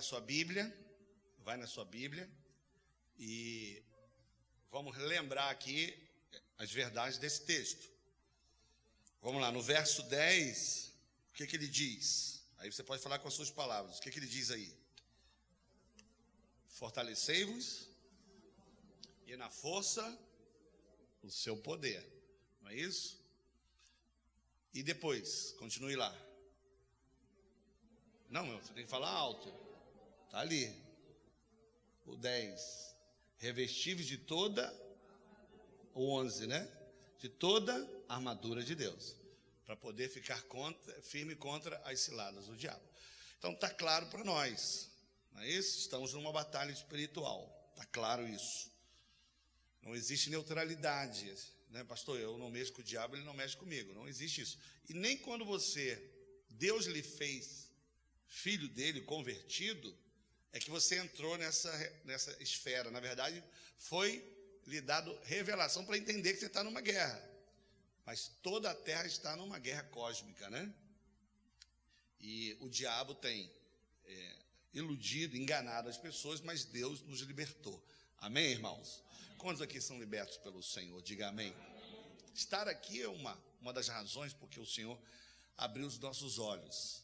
na sua Bíblia, vai na sua Bíblia e vamos lembrar aqui as verdades desse texto. Vamos lá, no verso 10, o que, que ele diz? Aí você pode falar com as suas palavras. O que, que ele diz aí? Fortalecei-vos e na força o seu poder. Não é isso? E depois, continue lá. Não, meu, você tem que falar alto. Está ali. O 10. Revestíveis de toda. O 11, né? De toda a armadura de Deus. Para poder ficar contra, firme contra as ciladas do diabo. Então está claro para nós. Não é isso? Estamos numa batalha espiritual. Está claro isso. Não existe neutralidade. Né, pastor, eu não mexo com o diabo, ele não mexe comigo. Não existe isso. E nem quando você, Deus lhe fez filho dele, convertido, é que você entrou nessa, nessa esfera. Na verdade, foi lhe dado revelação para entender que você está numa guerra. Mas toda a terra está numa guerra cósmica, né? E o diabo tem é, iludido, enganado as pessoas, mas Deus nos libertou. Amém, irmãos? Quantos aqui são libertos pelo Senhor? Diga amém. Estar aqui é uma, uma das razões porque o Senhor abriu os nossos olhos.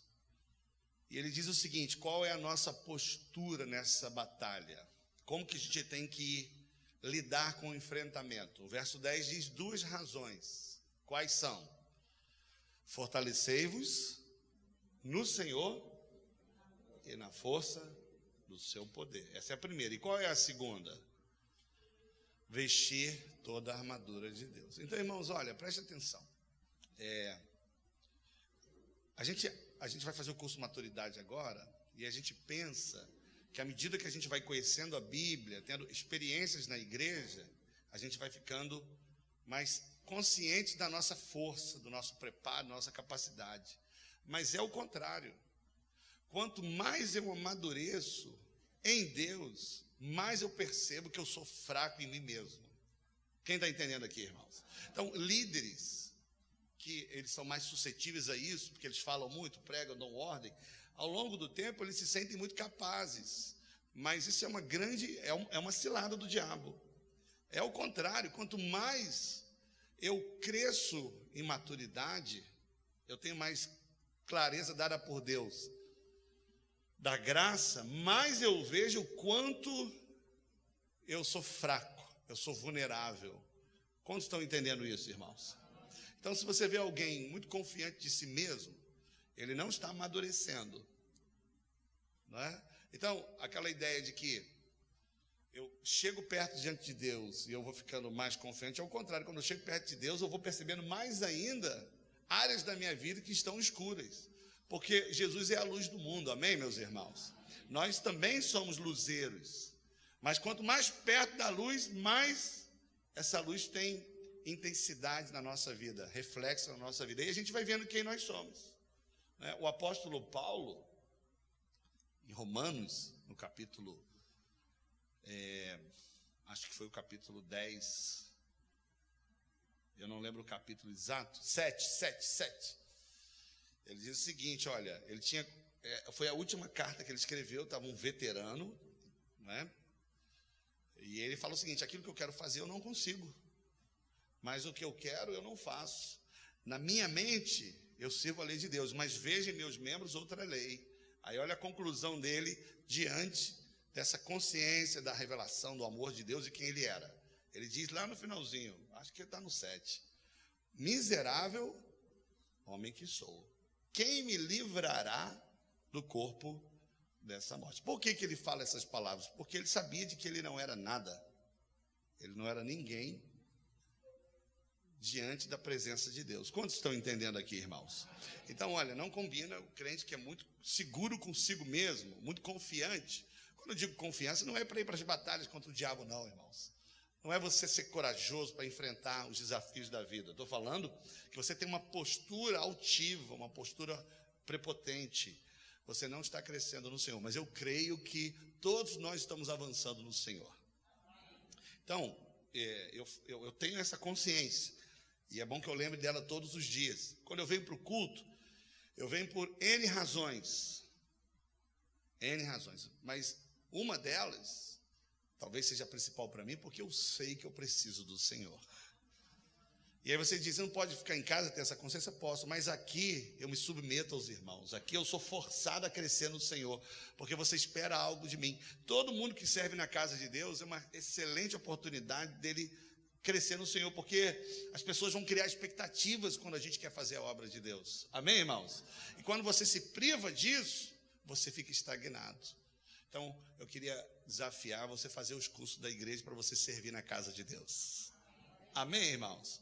E ele diz o seguinte: qual é a nossa postura nessa batalha? Como que a gente tem que lidar com o enfrentamento? O verso 10 diz duas razões. Quais são? Fortalecei-vos no Senhor e na força do seu poder. Essa é a primeira. E qual é a segunda? Vestir toda a armadura de Deus. Então, irmãos, olha, preste atenção. É, a gente a gente vai fazer o curso Maturidade agora e a gente pensa que à medida que a gente vai conhecendo a Bíblia, tendo experiências na igreja, a gente vai ficando mais consciente da nossa força, do nosso preparo, da nossa capacidade. Mas é o contrário. Quanto mais eu amadureço em Deus, mais eu percebo que eu sou fraco em mim mesmo. Quem está entendendo aqui, irmãos? Então, líderes que eles são mais suscetíveis a isso, porque eles falam muito, pregam, dão ordem, ao longo do tempo eles se sentem muito capazes. Mas isso é uma grande, é, um, é uma cilada do diabo. É o contrário, quanto mais eu cresço em maturidade, eu tenho mais clareza dada por Deus da graça, mais eu vejo o quanto eu sou fraco, eu sou vulnerável. Quantos estão entendendo isso, irmãos? Então, se você vê alguém muito confiante de si mesmo, ele não está amadurecendo. Não é? Então, aquela ideia de que eu chego perto diante de Deus e eu vou ficando mais confiante, ao contrário, quando eu chego perto de Deus, eu vou percebendo mais ainda áreas da minha vida que estão escuras. Porque Jesus é a luz do mundo, amém, meus irmãos? Nós também somos luzeiros. Mas quanto mais perto da luz, mais essa luz tem intensidade na nossa vida, reflexo na nossa vida. E a gente vai vendo quem nós somos. Né? O apóstolo Paulo, em Romanos, no capítulo, é, acho que foi o capítulo 10, eu não lembro o capítulo exato, 7, 7, 7. Ele diz o seguinte: olha, ele tinha. É, foi a última carta que ele escreveu, estava um veterano, né? E ele fala o seguinte: aquilo que eu quero fazer eu não consigo mas o que eu quero eu não faço. Na minha mente, eu sirvo a lei de Deus, mas vejo em meus membros outra lei. Aí olha a conclusão dele diante dessa consciência da revelação do amor de Deus e quem ele era. Ele diz lá no finalzinho, acho que está no 7. Miserável homem que sou. Quem me livrará do corpo dessa morte? Por que, que ele fala essas palavras? Porque ele sabia de que ele não era nada. Ele não era ninguém diante da presença de Deus. Quantos estão entendendo aqui, irmãos? Então, olha, não combina o crente que é muito seguro consigo mesmo, muito confiante. Quando eu digo confiança, não é para ir para as batalhas contra o diabo, não, irmãos. Não é você ser corajoso para enfrentar os desafios da vida. Estou falando que você tem uma postura altiva, uma postura prepotente. Você não está crescendo no Senhor, mas eu creio que todos nós estamos avançando no Senhor. Então, é, eu, eu, eu tenho essa consciência e é bom que eu lembre dela todos os dias. Quando eu venho para o culto, eu venho por N razões. N razões. Mas uma delas, talvez seja a principal para mim, porque eu sei que eu preciso do Senhor. E aí você diz, não pode ficar em casa ter essa consciência? Posso, mas aqui eu me submeto aos irmãos. Aqui eu sou forçado a crescer no Senhor, porque você espera algo de mim. Todo mundo que serve na casa de Deus é uma excelente oportunidade dele crescer no Senhor, porque as pessoas vão criar expectativas quando a gente quer fazer a obra de Deus. Amém, irmãos? E quando você se priva disso, você fica estagnado. Então, eu queria desafiar você a fazer os cursos da igreja para você servir na casa de Deus. Amém, irmãos?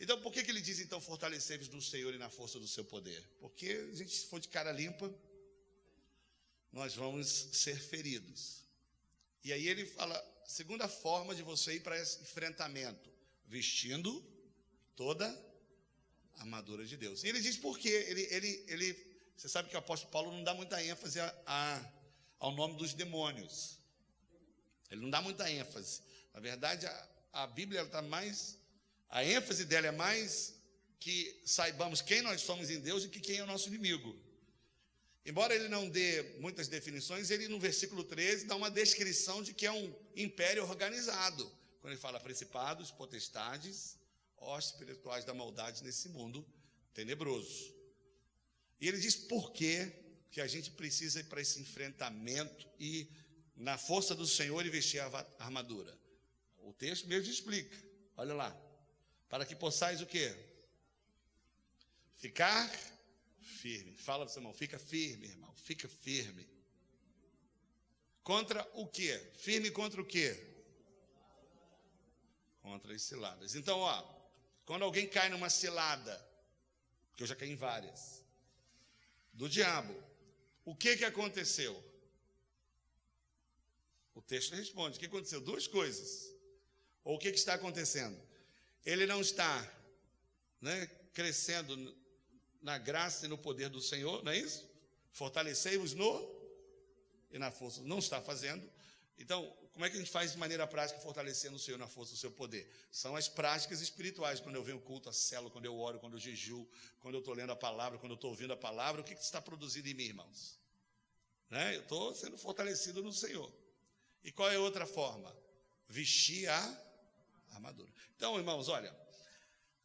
Então, por que, que ele diz, então, fortalecer-vos no Senhor e na força do seu poder? Porque a gente, se for de cara limpa, nós vamos ser feridos. E aí ele fala, segunda forma de você ir para esse enfrentamento, vestindo toda a armadura de Deus. E ele diz por quê? Ele, ele, ele, você sabe que o apóstolo Paulo não dá muita ênfase a, a, ao nome dos demônios. Ele não dá muita ênfase. Na verdade, a, a Bíblia está mais a ênfase dela é mais que saibamos quem nós somos em Deus e que quem é o nosso inimigo. Embora ele não dê muitas definições, ele no versículo 13 dá uma descrição de que é um império organizado. Quando ele fala principados, potestades, hostes espirituais da maldade nesse mundo tenebroso. E ele diz por quê que a gente precisa ir para esse enfrentamento e na força do Senhor e vestir a armadura. O texto mesmo explica. Olha lá para que possais o quê? Ficar firme. Fala para seu irmão, fica firme, irmão, fica firme. Contra o quê? Firme contra o quê? Contra as ciladas. Então, ó, quando alguém cai numa cilada, que eu já caí em várias, do diabo, o que que aconteceu? O texto responde: o que aconteceu? Duas coisas. Ou o que, que está acontecendo? ele não está né, crescendo na graça e no poder do Senhor, não é isso? Fortalecei-vos no e na força. Não está fazendo. Então, como é que a gente faz de maneira prática fortalecendo o Senhor na força do seu poder? São as práticas espirituais. Quando eu venho culto a célula, quando eu oro, quando eu jejuo, quando eu estou lendo a palavra, quando eu estou ouvindo a palavra, o que, que está produzindo em mim, irmãos? Né? Eu estou sendo fortalecido no Senhor. E qual é a outra forma? Vestir a armadura. Então, irmãos, olha,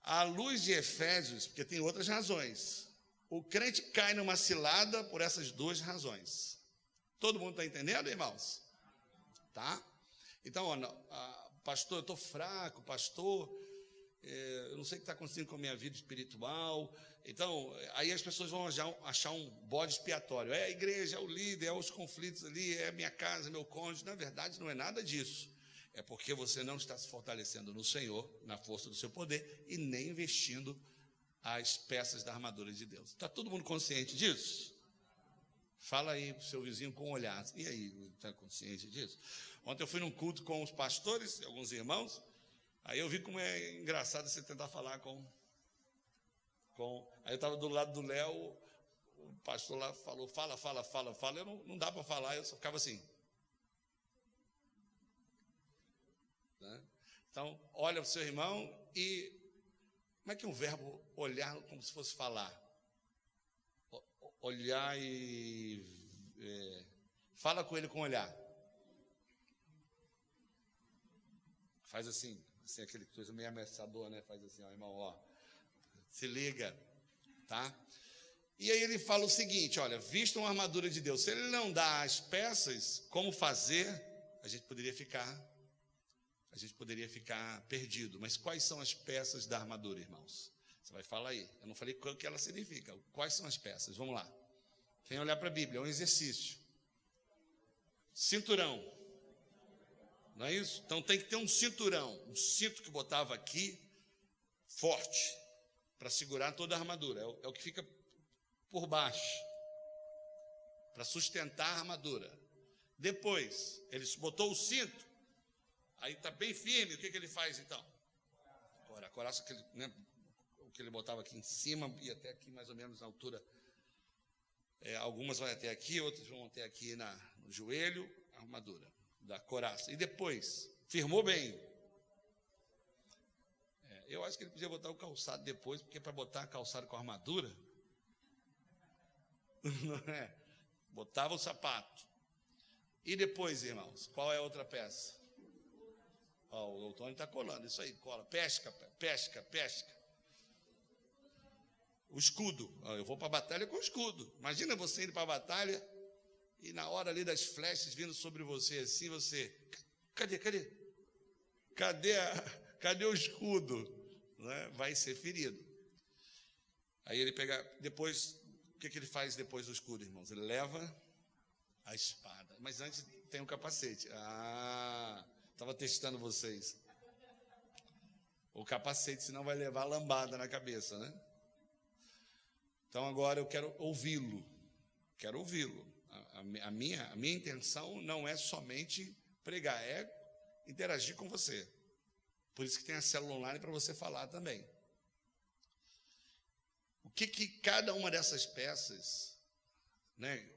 à luz de Efésios, porque tem outras razões, o crente cai numa cilada por essas duas razões. Todo mundo está entendendo, irmãos? Tá? Então, ó, pastor, eu estou fraco, pastor, é, eu não sei o que está acontecendo com a minha vida espiritual. Então, aí as pessoas vão achar, um bode expiatório. É a igreja, é o líder, é os conflitos ali, é a minha casa, meu cônjuge. Na verdade, não é nada disso é porque você não está se fortalecendo no Senhor, na força do seu poder, e nem investindo as peças da armadura de Deus. Está todo mundo consciente disso? Fala aí para o seu vizinho com um olhar. E aí, está consciente disso? Ontem eu fui num culto com os pastores, alguns irmãos. Aí eu vi como é engraçado você tentar falar com. com aí eu estava do lado do Léo, o pastor lá falou: fala, fala, fala, fala. Eu não, não dá para falar, eu só ficava assim. Então, olha para o seu irmão e. Como é que é um verbo olhar como se fosse falar? Olhar e. É, fala com ele com olhar. Faz assim, assim, aquele coisa meio ameaçador, né? Faz assim, ó, irmão, ó. Se liga, tá? E aí ele fala o seguinte: olha, visto uma armadura de Deus, se ele não dá as peças, como fazer, a gente poderia ficar gente poderia ficar perdido. Mas quais são as peças da armadura, irmãos? Você vai falar aí. Eu não falei o que ela significa. Quais são as peças? Vamos lá. Quem olhar para a Bíblia, é um exercício. Cinturão. Não é isso? Então tem que ter um cinturão, um cinto que botava aqui, forte, para segurar toda a armadura. É o, é o que fica por baixo, para sustentar a armadura. Depois, ele botou o cinto, Aí está bem firme, o que, que ele faz então? Agora, a coraça que ele, né, o que ele botava aqui em cima e até aqui mais ou menos na altura. É, algumas vão até aqui, outras vão até aqui na, no joelho, a armadura da coraça. E depois, firmou bem. É, eu acho que ele podia botar o calçado depois, porque para botar calçado com armadura, é? Botava o sapato, E depois, irmãos, qual é a outra peça? O Tony está colando, isso aí, cola. Pesca, pesca, pesca. O escudo. Eu vou para a batalha com o escudo. Imagina você indo para a batalha e na hora ali das flechas vindo sobre você assim, você. Cadê, cadê? Cadê, a, cadê o escudo? Né? Vai ser ferido. Aí ele pega. Depois, o que, que ele faz depois do escudo, irmãos? Ele leva a espada. Mas antes tem um capacete. Ah, estava testando vocês. O capacete, senão vai levar lambada na cabeça, né? Então agora eu quero ouvi-lo. Quero ouvi-lo. A, a, minha, a minha intenção não é somente pregar, é interagir com você. Por isso que tem a célula online para você falar também. O que, que cada uma dessas peças, né,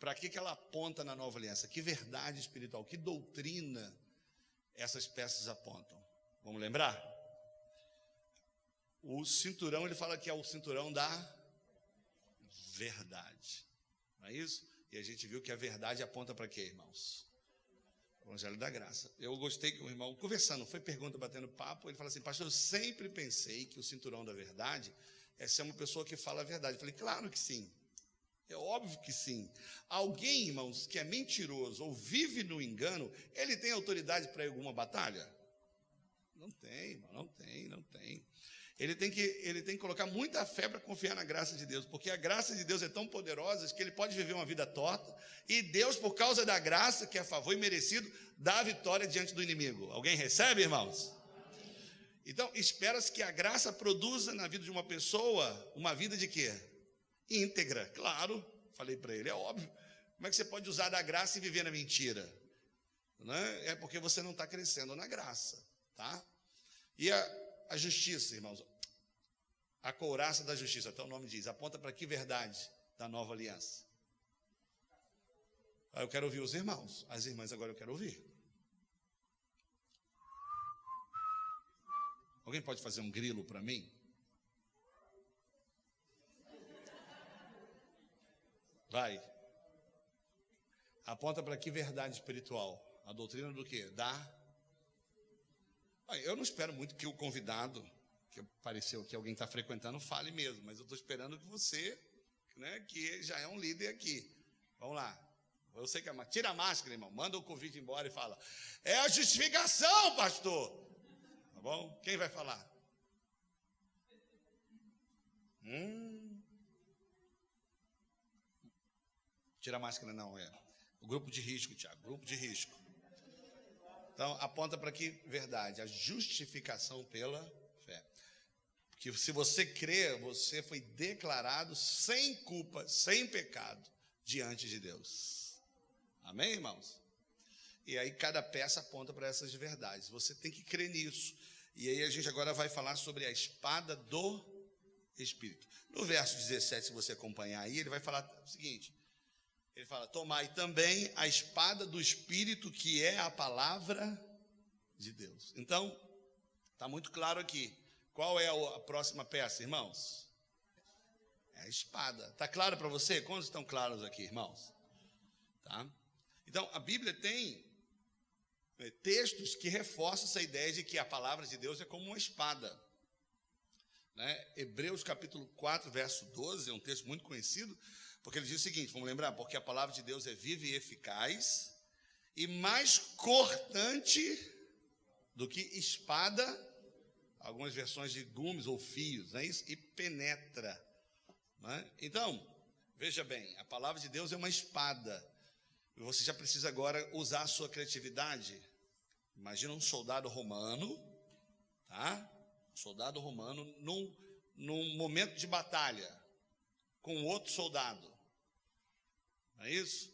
para que, que ela aponta na nova aliança? Que verdade espiritual, que doutrina essas peças apontam? Vamos lembrar? O cinturão, ele fala que é o cinturão da verdade. Não é isso? E a gente viu que a verdade aponta para quê, irmãos? O Evangelho da Graça. Eu gostei que o irmão, conversando, foi pergunta, batendo papo, ele fala assim: Pastor, eu sempre pensei que o cinturão da verdade é ser uma pessoa que fala a verdade. Eu falei: Claro que sim. É óbvio que sim. Alguém, irmãos, que é mentiroso ou vive no engano, ele tem autoridade para alguma batalha? Não tem, irmão, não tem, não tem. Ele tem que, ele tem que colocar muita fé para confiar na graça de Deus, porque a graça de Deus é tão poderosa que ele pode viver uma vida torta, e Deus, por causa da graça, que é a favor e merecido, dá a vitória diante do inimigo. Alguém recebe, irmãos? Então, espera-se que a graça produza na vida de uma pessoa uma vida de quê? Íntegra. Claro, falei para ele, é óbvio. Como é que você pode usar da graça e viver na mentira? Né? É porque você não está crescendo na graça, tá? E a, a justiça, irmãos, a couraça da justiça, até o nome diz, aponta para que verdade da nova aliança? Ah, eu quero ouvir os irmãos, as irmãs agora eu quero ouvir. Alguém pode fazer um grilo para mim? Vai. Aponta para que verdade espiritual? A doutrina do quê? Da. Eu não espero muito que o convidado, que apareceu que alguém está frequentando, fale mesmo, mas eu estou esperando que você, né, que já é um líder aqui. Vamos lá. Eu sei que é. Tira a máscara, irmão. Manda o convite embora e fala. É a justificação, pastor. Tá bom? Quem vai falar? Hum. Tira a máscara, não, é. O grupo de risco, Tiago, grupo de risco. Então, aponta para que verdade? A justificação pela fé. Porque se você crê, você foi declarado sem culpa, sem pecado, diante de Deus. Amém, irmãos? E aí cada peça aponta para essas verdades. Você tem que crer nisso. E aí a gente agora vai falar sobre a espada do Espírito. No verso 17, se você acompanhar aí, ele vai falar o seguinte: ele fala: Tomai também a espada do Espírito, que é a palavra de Deus. Então, está muito claro aqui. Qual é a próxima peça, irmãos? É a espada. Está claro para você? Quantos estão claros aqui, irmãos? Tá? Então, a Bíblia tem é, textos que reforçam essa ideia de que a palavra de Deus é como uma espada. Né? Hebreus capítulo 4, verso 12, é um texto muito conhecido, porque ele diz o seguinte: vamos lembrar, porque a palavra de Deus é viva e eficaz, e mais cortante do que espada, algumas versões de gumes ou fios, não é isso? E penetra. É? Então, veja bem, a palavra de Deus é uma espada. E você já precisa agora usar a sua criatividade. Imagina um soldado romano, tá? Soldado romano num, num momento de batalha com outro soldado. Não é isso?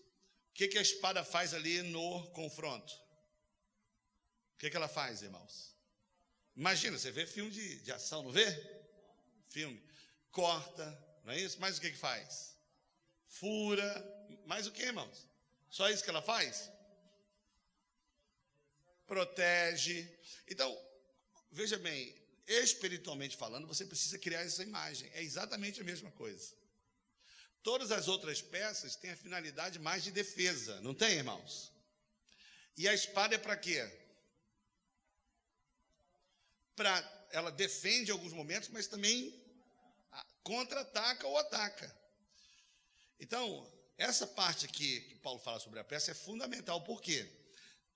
O que, que a espada faz ali no confronto? O que, que ela faz, irmãos? Imagina, você vê filme de, de ação, não vê? Filme. Corta, não é isso? Mas o que, que faz? Fura. Mais o que, irmãos? Só isso que ela faz? Protege. Então, veja bem, espiritualmente falando, você precisa criar essa imagem. É exatamente a mesma coisa. Todas as outras peças têm a finalidade mais de defesa, não tem, irmãos? E a espada é para quê? Para ela defende alguns momentos, mas também contra-ataca ou ataca. Então, essa parte aqui que Paulo fala sobre a peça é fundamental, por quê?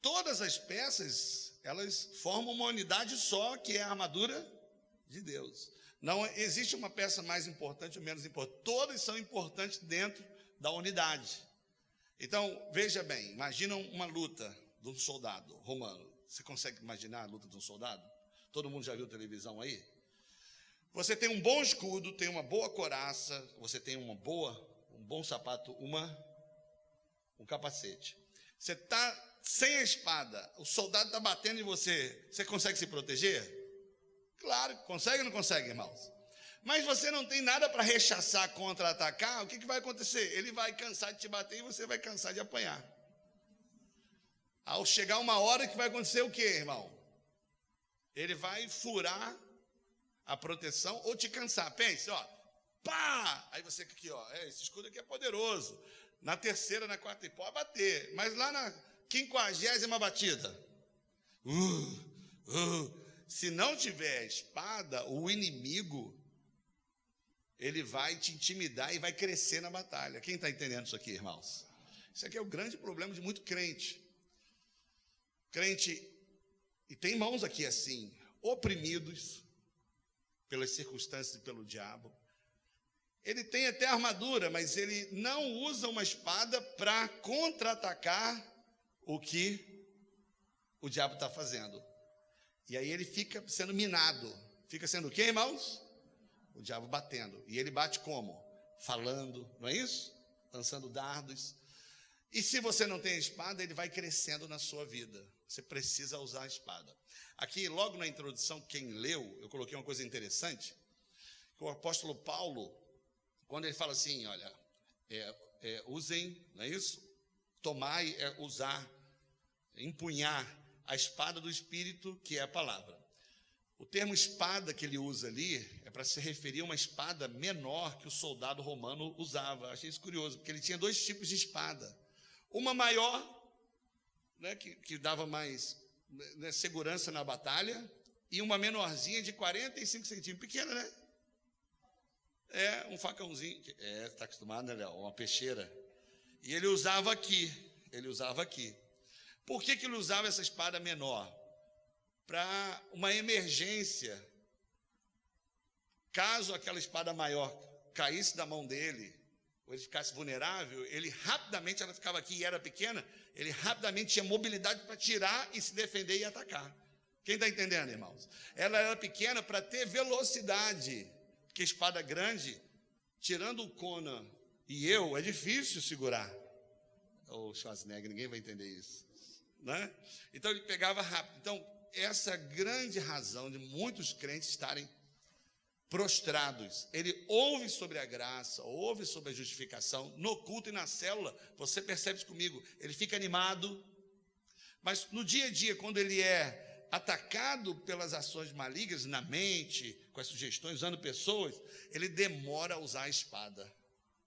Todas as peças, elas formam uma unidade só, que é a armadura de Deus. Não existe uma peça mais importante ou menos importante. Todas são importantes dentro da unidade. Então, veja bem, imagina uma luta de um soldado romano. Você consegue imaginar a luta de um soldado? Todo mundo já viu televisão aí? Você tem um bom escudo, tem uma boa coraça, você tem uma boa, um bom sapato, uma um capacete. Você está sem a espada, o soldado está batendo em você, você consegue se proteger? Claro, consegue ou não consegue, irmãos? Mas você não tem nada para rechaçar, contra-atacar, o que, que vai acontecer? Ele vai cansar de te bater e você vai cansar de apanhar. Ao chegar uma hora que vai acontecer o que, irmão? Ele vai furar a proteção ou te cansar. Pense, ó, pá! Aí você aqui, ó, é, esse escudo aqui é poderoso. Na terceira, na quarta, e pode bater. Mas lá na quinquagésima batida, uh, uh, se não tiver espada, o inimigo ele vai te intimidar e vai crescer na batalha. Quem está entendendo isso aqui, irmãos? Isso aqui é o grande problema de muito crente. Crente, e tem irmãos aqui assim, oprimidos pelas circunstâncias e pelo diabo. Ele tem até armadura, mas ele não usa uma espada para contra-atacar o que o diabo está fazendo. E aí ele fica sendo minado. Fica sendo o quê, irmãos? O diabo batendo. E ele bate como? Falando, não é isso? Lançando dardos. E se você não tem espada, ele vai crescendo na sua vida. Você precisa usar a espada. Aqui, logo na introdução, quem leu, eu coloquei uma coisa interessante. Que o apóstolo Paulo, quando ele fala assim, olha, é, é, usem, não é isso? Tomai é usar, empunhar a espada do Espírito, que é a palavra. O termo espada que ele usa ali é para se referir a uma espada menor que o soldado romano usava. Achei isso curioso, porque ele tinha dois tipos de espada. Uma maior, né, que, que dava mais né, segurança na batalha, e uma menorzinha de 45 centímetros, pequena, né? É, um facãozinho. É, está acostumado, né, Léo? Uma peixeira. E ele usava aqui. Ele usava aqui. Por que, que ele usava essa espada menor? Para uma emergência. Caso aquela espada maior caísse da mão dele, ou ele ficasse vulnerável, ele rapidamente, ela ficava aqui e era pequena, ele rapidamente tinha mobilidade para tirar e se defender e atacar. Quem está entendendo, irmãos? Ela era pequena para ter velocidade, porque espada grande, tirando o Conan e eu, é difícil segurar. O Schwarzenegger, ninguém vai entender isso né? Então ele pegava rápido. Então, essa grande razão de muitos crentes estarem prostrados. Ele ouve sobre a graça, ouve sobre a justificação, no culto e na célula, você percebe isso comigo, ele fica animado, mas no dia a dia, quando ele é atacado pelas ações malignas na mente, com as sugestões, usando pessoas, ele demora a usar a espada.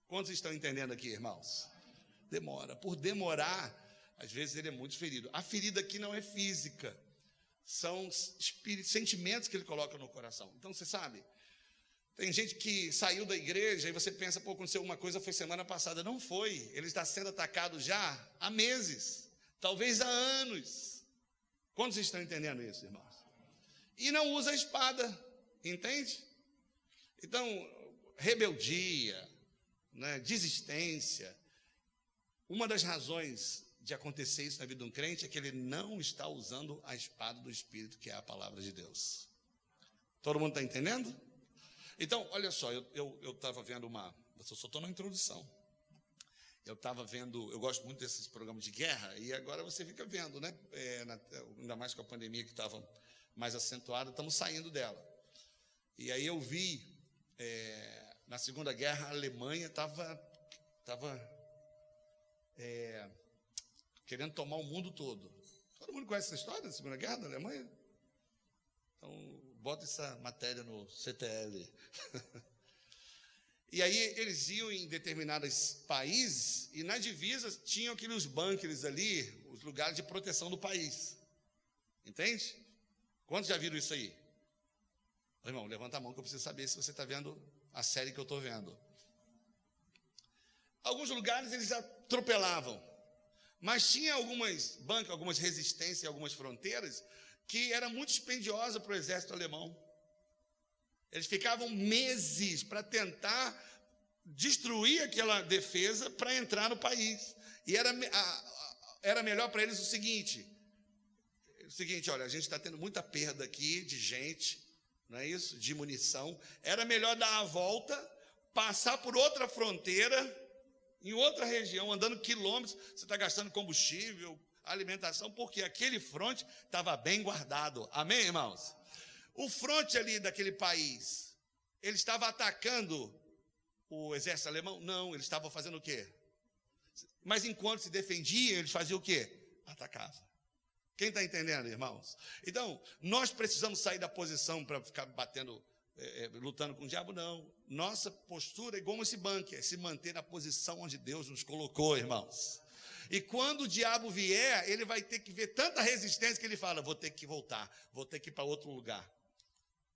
Quantos estão entendendo aqui, irmãos? Demora. Por demorar, às vezes ele é muito ferido. A ferida aqui não é física, são sentimentos que ele coloca no coração. Então você sabe, tem gente que saiu da igreja e você pensa, pô, aconteceu uma coisa, foi semana passada. Não foi. Ele está sendo atacado já há meses, talvez há anos. Quantos estão entendendo isso, irmãos? E não usa a espada, entende? Então, rebeldia, né, desistência. Uma das razões de acontecer isso na vida de um crente é que ele não está usando a espada do Espírito, que é a palavra de Deus. Todo mundo está entendendo? Então, olha só, eu estava vendo uma. Eu só estou na introdução. Eu estava vendo, eu gosto muito desses programas de guerra, e agora você fica vendo, né? É, na, ainda mais com a pandemia que estava mais acentuada, estamos saindo dela. E aí eu vi, é, na Segunda Guerra, a Alemanha estava. Tava, é, querendo tomar o mundo todo. Todo mundo conhece essa história da Segunda Guerra da Alemanha? Então, bota essa matéria no CTL. E aí eles iam em determinados países e nas divisas tinham aqueles bunkers ali, os lugares de proteção do país. Entende? Quantos já viram isso aí? Irmão, levanta a mão que eu preciso saber se você está vendo a série que eu estou vendo. Alguns lugares eles atropelavam, mas tinha algumas bancas, algumas resistências, algumas fronteiras que era muito dispendiosa para o exército alemão. Eles ficavam meses para tentar destruir aquela defesa para entrar no país. E era, era melhor para eles o seguinte: o seguinte, olha, a gente está tendo muita perda aqui de gente, não é isso? De munição. Era melhor dar a volta, passar por outra fronteira, em outra região, andando quilômetros, você está gastando combustível, alimentação, porque aquele fronte estava bem guardado. Amém, irmãos? O fronte ali daquele país, ele estava atacando o exército alemão? Não, ele estava fazendo o quê? Mas enquanto se defendia, eles faziam o quê? Atacavam. Quem está entendendo, irmãos? Então, nós precisamos sair da posição para ficar batendo, é, é, lutando com o diabo? Não. Nossa postura é igual esse banco, é se manter na posição onde Deus nos colocou, irmãos. E quando o diabo vier, ele vai ter que ver tanta resistência que ele fala: vou ter que voltar, vou ter que ir para outro lugar.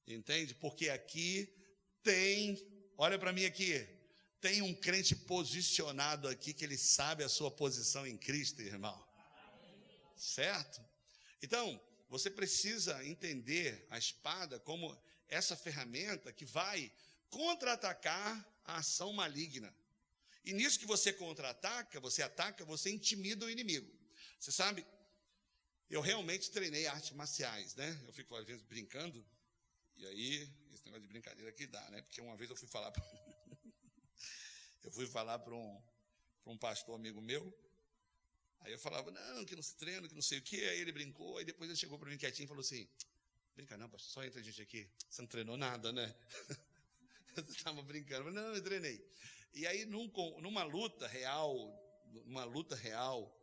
Entende? Porque aqui tem, olha para mim aqui, tem um crente posicionado aqui que ele sabe a sua posição em Cristo, irmão. Certo? Então, você precisa entender a espada como essa ferramenta que vai contra-atacar a ação maligna. E nisso que você contra-ataca, você ataca, você intimida o inimigo. Você sabe, eu realmente treinei artes marciais, né? Eu fico às vezes brincando, e aí, esse negócio de brincadeira aqui dá, né? Porque uma vez eu fui falar para eu fui falar para um, um pastor amigo meu, aí eu falava, não, que não se treina, que não sei o quê, aí ele brincou, aí depois ele chegou para mim quietinho e falou assim, brinca não, só entra a gente aqui, você não treinou nada, né? eu estava brincando, não, eu treinei. E aí, num, numa luta real, numa luta real,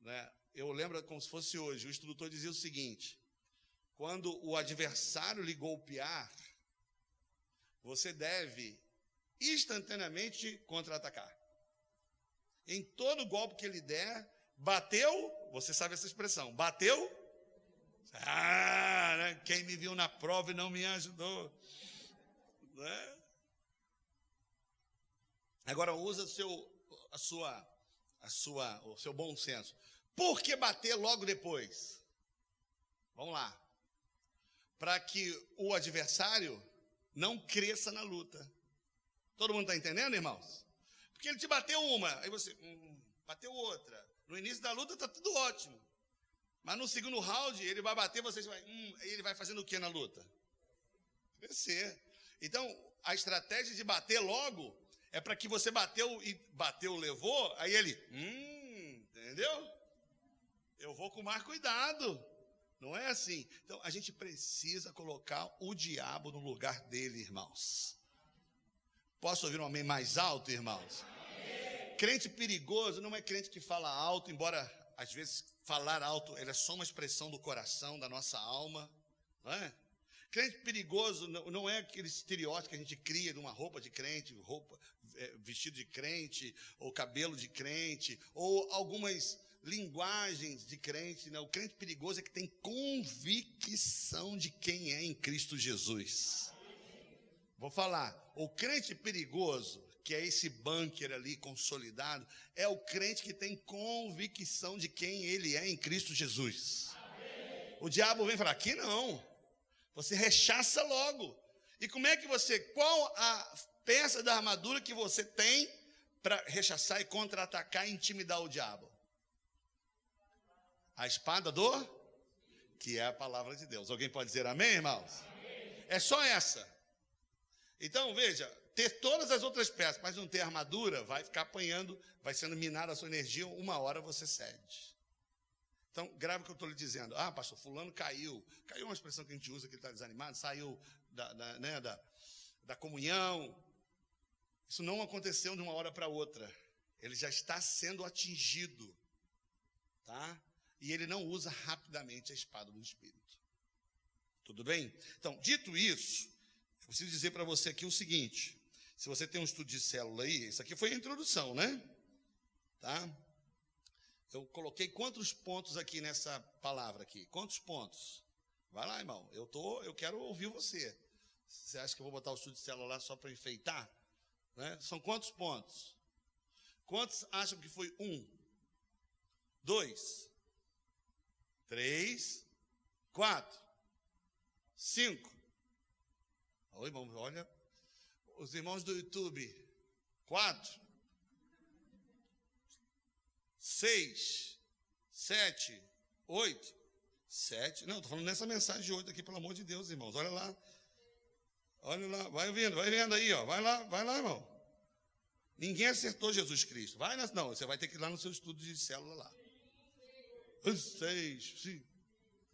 né, eu lembro como se fosse hoje, o instrutor dizia o seguinte, quando o adversário lhe golpear, você deve instantaneamente contra-atacar. Em todo golpe que ele der, bateu, você sabe essa expressão, bateu, ah, né? quem me viu na prova e não me ajudou. Né? Agora usa seu, a sua, a sua, o seu bom senso. Por que bater logo depois? Vamos lá para que o adversário não cresça na luta. Todo mundo está entendendo, irmãos? Porque ele te bateu uma, aí você hum, bateu outra. No início da luta está tudo ótimo. Mas no segundo round, ele vai bater, você vai. Hum, ele vai fazendo o que na luta? Crescer. Então, a estratégia de bater logo é para que você bateu e bateu, levou, aí ele. Hum, entendeu? Eu vou com mais cuidado. Não é assim. Então a gente precisa colocar o diabo no lugar dele, irmãos. Posso ouvir um amém mais alto, irmãos? Crente perigoso não é crente que fala alto, embora às vezes falar alto é só uma expressão do coração, da nossa alma. Não é? Crente perigoso não é aquele estereótipo que a gente cria de uma roupa de crente, roupa, é, vestido de crente, ou cabelo de crente, ou algumas linguagens de crente, né? o crente perigoso é que tem convicção de quem é em Cristo Jesus. Vou falar, o crente perigoso, que é esse bunker ali consolidado, é o crente que tem convicção de quem ele é em Cristo Jesus. O diabo vem falar, aqui não. Você rechaça logo. E como é que você, qual a peça da armadura que você tem para rechaçar e contra-atacar e intimidar o diabo? A espada do? Que é a palavra de Deus. Alguém pode dizer amém, irmãos? Amém. É só essa. Então, veja, ter todas as outras peças, mas não ter armadura, vai ficar apanhando, vai sendo minada a sua energia, uma hora você cede. Então, grave o que eu estou lhe dizendo. Ah, pastor, fulano caiu. Caiu uma expressão que a gente usa que ele está desanimado, saiu da, da, né, da, da comunhão. Isso não aconteceu de uma hora para outra. Ele já está sendo atingido. Tá? e ele não usa rapidamente a espada do Espírito. Tudo bem? Então, dito isso, eu preciso dizer para você aqui o seguinte: Se você tem um estudo de célula aí, isso aqui foi a introdução, né? Tá? Eu coloquei quantos pontos aqui nessa palavra aqui? Quantos pontos? Vai lá, irmão. Eu tô, eu quero ouvir você. Você acha que eu vou botar o estudo de célula lá só para enfeitar? Né? São quantos pontos? Quantos acham que foi um? Dois? Três? Quatro? Cinco? Oi, irmão, olha. Os irmãos do YouTube. Quatro? Seis? Sete? Oito? Sete? Não, estou falando nessa mensagem de oito aqui, pelo amor de Deus, irmãos. Olha lá. Olha lá, vai vendo, vai vendo aí, ó. Vai lá, vai lá, irmão. Ninguém acertou Jesus Cristo. Vai nas, não, você vai ter que ir lá no seu estudo de célula lá. Seis.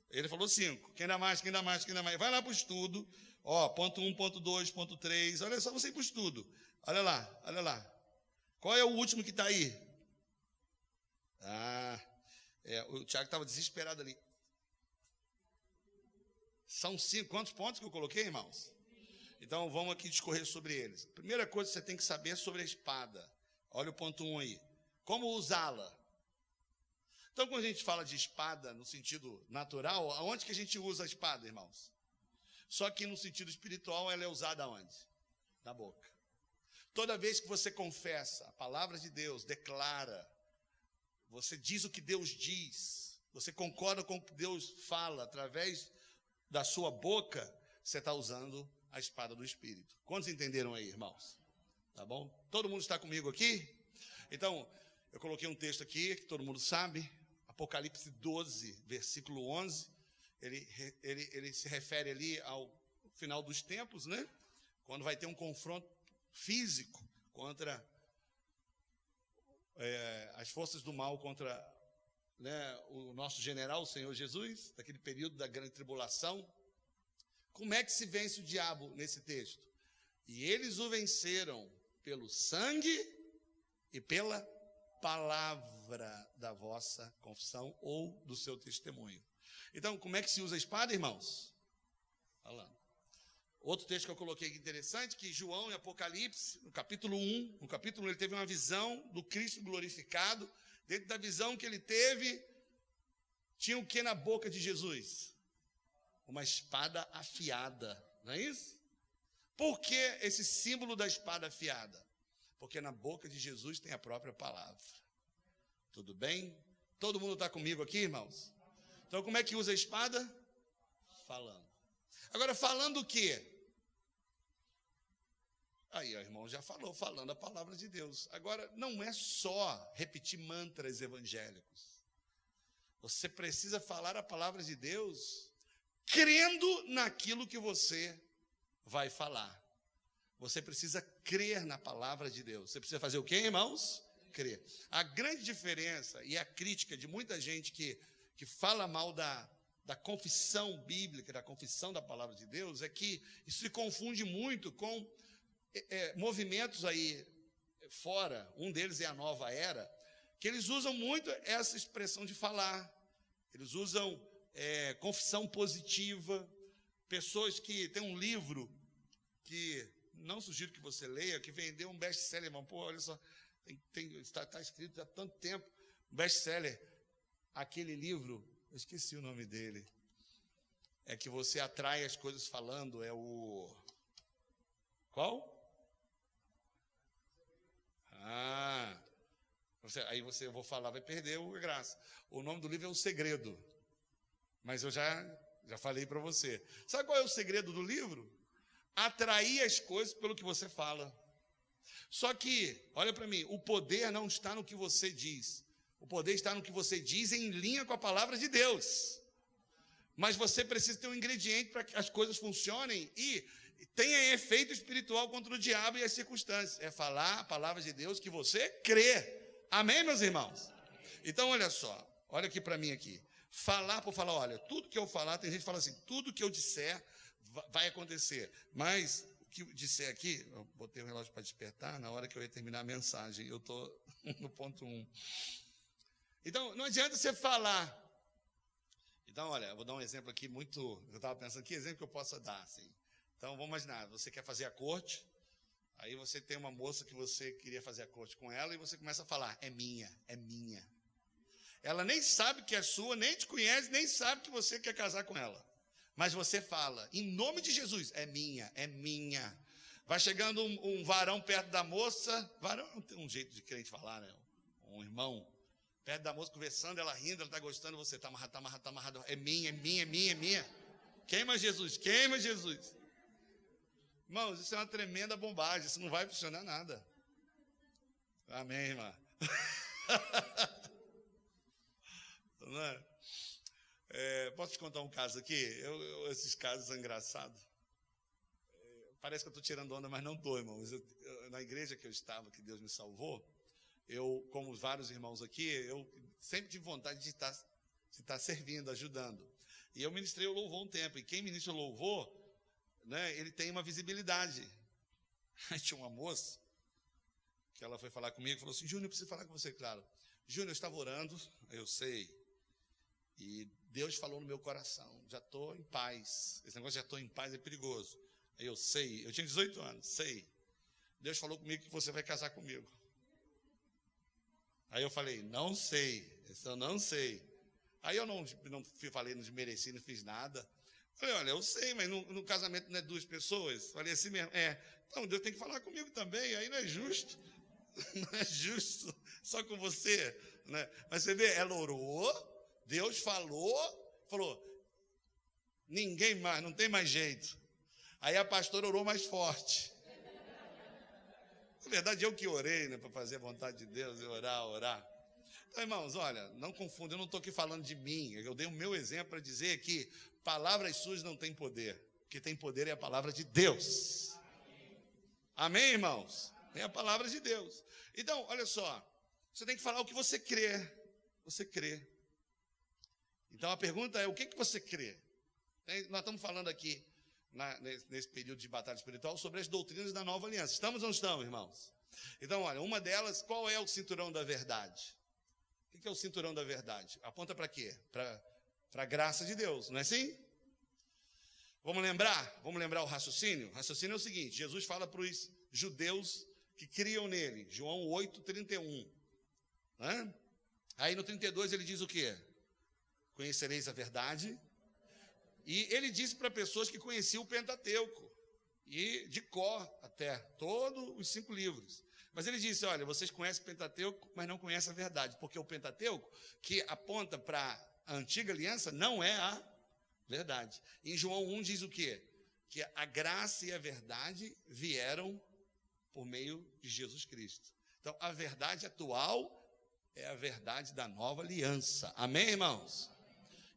Ele falou cinco. Quem dá mais, quem dá mais, quem dá mais. Vai lá para o estudo. Ó, ponto um, ponto dois, ponto três. Olha só você ir para o estudo. Olha lá, olha lá. Qual é o último que está aí? Ah, é, o Tiago estava desesperado ali. São cinco. Quantos pontos que eu coloquei, irmãos? Então vamos aqui discorrer sobre eles. Primeira coisa que você tem que saber é sobre a espada. Olha o ponto 1 um aí. Como usá-la? Então, quando a gente fala de espada no sentido natural, aonde que a gente usa a espada, irmãos? Só que no sentido espiritual, ela é usada aonde? Na boca. Toda vez que você confessa a palavra de Deus, declara, você diz o que Deus diz, você concorda com o que Deus fala através da sua boca, você está usando a espada do Espírito. Quantos entenderam aí, irmãos? Tá bom? Todo mundo está comigo aqui? Então, eu coloquei um texto aqui que todo mundo sabe, Apocalipse 12, versículo 11. Ele, ele, ele se refere ali ao final dos tempos, né? Quando vai ter um confronto físico contra é, as forças do mal contra né, o nosso general, o Senhor Jesus, daquele período da grande tribulação. Como é que se vence o diabo nesse texto? E eles o venceram pelo sangue e pela palavra da vossa confissão ou do seu testemunho. Então, como é que se usa a espada, irmãos? Falando. Outro texto que eu coloquei aqui interessante, que João em Apocalipse, no capítulo 1, no capítulo 1 ele teve uma visão do Cristo glorificado. Dentro da visão que ele teve, tinha o que na boca de Jesus? uma espada afiada, não é isso? Por que esse símbolo da espada afiada? Porque na boca de Jesus tem a própria palavra. Tudo bem? Todo mundo está comigo aqui, irmãos? Então, como é que usa a espada? Falando. Agora, falando o quê? Aí, o irmão já falou, falando a palavra de Deus. Agora, não é só repetir mantras evangélicos. Você precisa falar a palavra de Deus crendo naquilo que você vai falar. Você precisa crer na palavra de Deus. Você precisa fazer o quê, irmãos? Crer. A grande diferença e a crítica de muita gente que, que fala mal da, da confissão bíblica, da confissão da palavra de Deus, é que isso se confunde muito com é, é movimentos aí fora. Um deles é a nova era, que eles usam muito essa expressão de falar. Eles usam é, confissão positiva, pessoas que tem um livro que não sugiro que você leia, que vendeu um best-seller, irmão. Pô, olha só, tem, tem, está, está escrito há tanto tempo, best-seller. Aquele livro, eu esqueci o nome dele. É que você atrai as coisas falando, é o. Qual? Ah, você, aí você, eu vou falar, vai perder a graça. O nome do livro é O Segredo. Mas eu já, já falei para você. Sabe qual é o segredo do livro? Atrair as coisas pelo que você fala. Só que, olha para mim, o poder não está no que você diz. O poder está no que você diz em linha com a palavra de Deus. Mas você precisa ter um ingrediente para que as coisas funcionem e tenha efeito espiritual contra o diabo e as circunstâncias. É falar a palavra de Deus que você crê. Amém, meus irmãos? Então, olha só, olha aqui para mim aqui. Falar por falar, olha, tudo que eu falar, tem gente que fala assim, tudo que eu disser vai acontecer. Mas o que eu disser aqui, eu botei o relógio para despertar, na hora que eu ia terminar a mensagem, eu estou no ponto 1. Um. Então, não adianta você falar. Então, olha, eu vou dar um exemplo aqui muito. Eu estava pensando, que exemplo que eu possa dar? Assim? Então, vamos imaginar, você quer fazer a corte, Aí você tem uma moça que você queria fazer a corte com ela e você começa a falar: é minha, é minha. Ela nem sabe que é sua, nem te conhece, nem sabe que você quer casar com ela. Mas você fala, em nome de Jesus, é minha, é minha. Vai chegando um, um varão perto da moça, varão não tem um jeito de crente falar, né? Um irmão, perto da moça conversando, ela rindo, ela está gostando, você está amarrado, está amarrado, está amarrado. É minha, é minha, é minha, é minha. Queima Jesus, queima Jesus. Irmãos, isso é uma tremenda bombagem, isso não vai funcionar nada. Amém, irmã. é? É, posso te contar um caso aqui? Eu, eu, esses casos engraçados. É, parece que eu estou tirando onda, mas não estou, irmãos. Eu, na igreja que eu estava, que Deus me salvou, eu, como vários irmãos aqui, eu sempre tive vontade de estar, de estar servindo, ajudando. E eu ministrei o louvor um tempo. E quem ministra o louvor, né, ele tem uma visibilidade. Aí tinha uma moça, que ela foi falar comigo, falou assim, Júnior, eu preciso falar com você, claro. Júnior, eu estava orando, eu sei. E Deus falou no meu coração, já estou em paz. Esse negócio já estou em paz é perigoso. Eu sei, eu tinha 18 anos, sei. Deus falou comigo que você vai casar comigo. Aí eu falei, não sei, eu não sei. Aí eu não, não falei, não desmereci, não fiz nada. Falei, olha, eu sei, mas no, no, casamento não é duas pessoas. Falei assim mesmo, é, então Deus tem que falar comigo também, aí não é justo. Não é justo, só com você. Né? Mas você vê, ela orou, Deus falou, falou, ninguém mais, não tem mais jeito. Aí a pastora orou mais forte. Na verdade, eu que orei, né, para fazer a vontade de Deus e orar, orar. Então, irmãos, olha, não confunda, eu não estou aqui falando de mim, eu dei o meu exemplo para dizer que palavras suas não têm poder. O que tem poder é a palavra de Deus. Amém, irmãos? É a palavra de Deus. Então, olha só, você tem que falar o que você crê. Você crê. Então a pergunta é: o que, que você crê? Nós estamos falando aqui, na, nesse período de batalha espiritual, sobre as doutrinas da nova aliança. Estamos ou não estamos, irmãos? Então, olha, uma delas, qual é o cinturão da verdade? O que é o cinturão da verdade? Aponta para quê? Para a graça de Deus, não é assim? Vamos lembrar? Vamos lembrar o raciocínio? O raciocínio é o seguinte: Jesus fala para os judeus que criam nele, João 8, 31. Né? Aí no 32 ele diz o quê? Conhecereis a verdade. E ele disse para pessoas que conheciam o Pentateuco, e de cor até, todos os cinco livros. Mas ele disse: olha, vocês conhecem o Pentateuco, mas não conhecem a verdade, porque o Pentateuco, que aponta para a antiga aliança, não é a verdade. Em João 1 diz o quê? Que a graça e a verdade vieram por meio de Jesus Cristo. Então, a verdade atual é a verdade da nova aliança. Amém, irmãos?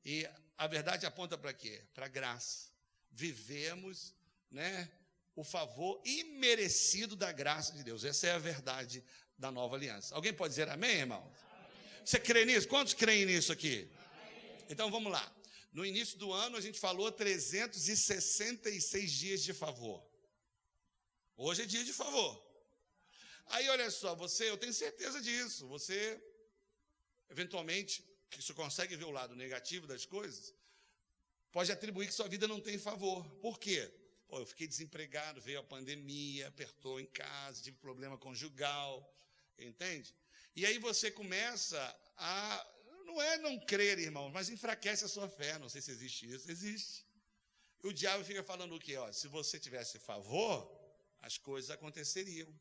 E a verdade aponta para quê? Para graça. Vivemos, né, o favor imerecido da graça de Deus. Essa é a verdade da nova aliança. Alguém pode dizer amém, irmão? Você crê nisso? Quantos creem nisso aqui? Então vamos lá. No início do ano a gente falou 366 dias de favor. Hoje é dia de favor. Aí olha só, você, eu tenho certeza disso. Você eventualmente que você consegue ver o lado negativo das coisas, pode atribuir que sua vida não tem favor. Por quê? Pô, eu fiquei desempregado, veio a pandemia, apertou em casa, tive problema conjugal, entende? E aí você começa a. Não é não crer, irmão, mas enfraquece a sua fé. Não sei se existe isso. Existe. E o diabo fica falando o quê? Ó, se você tivesse favor, as coisas aconteceriam.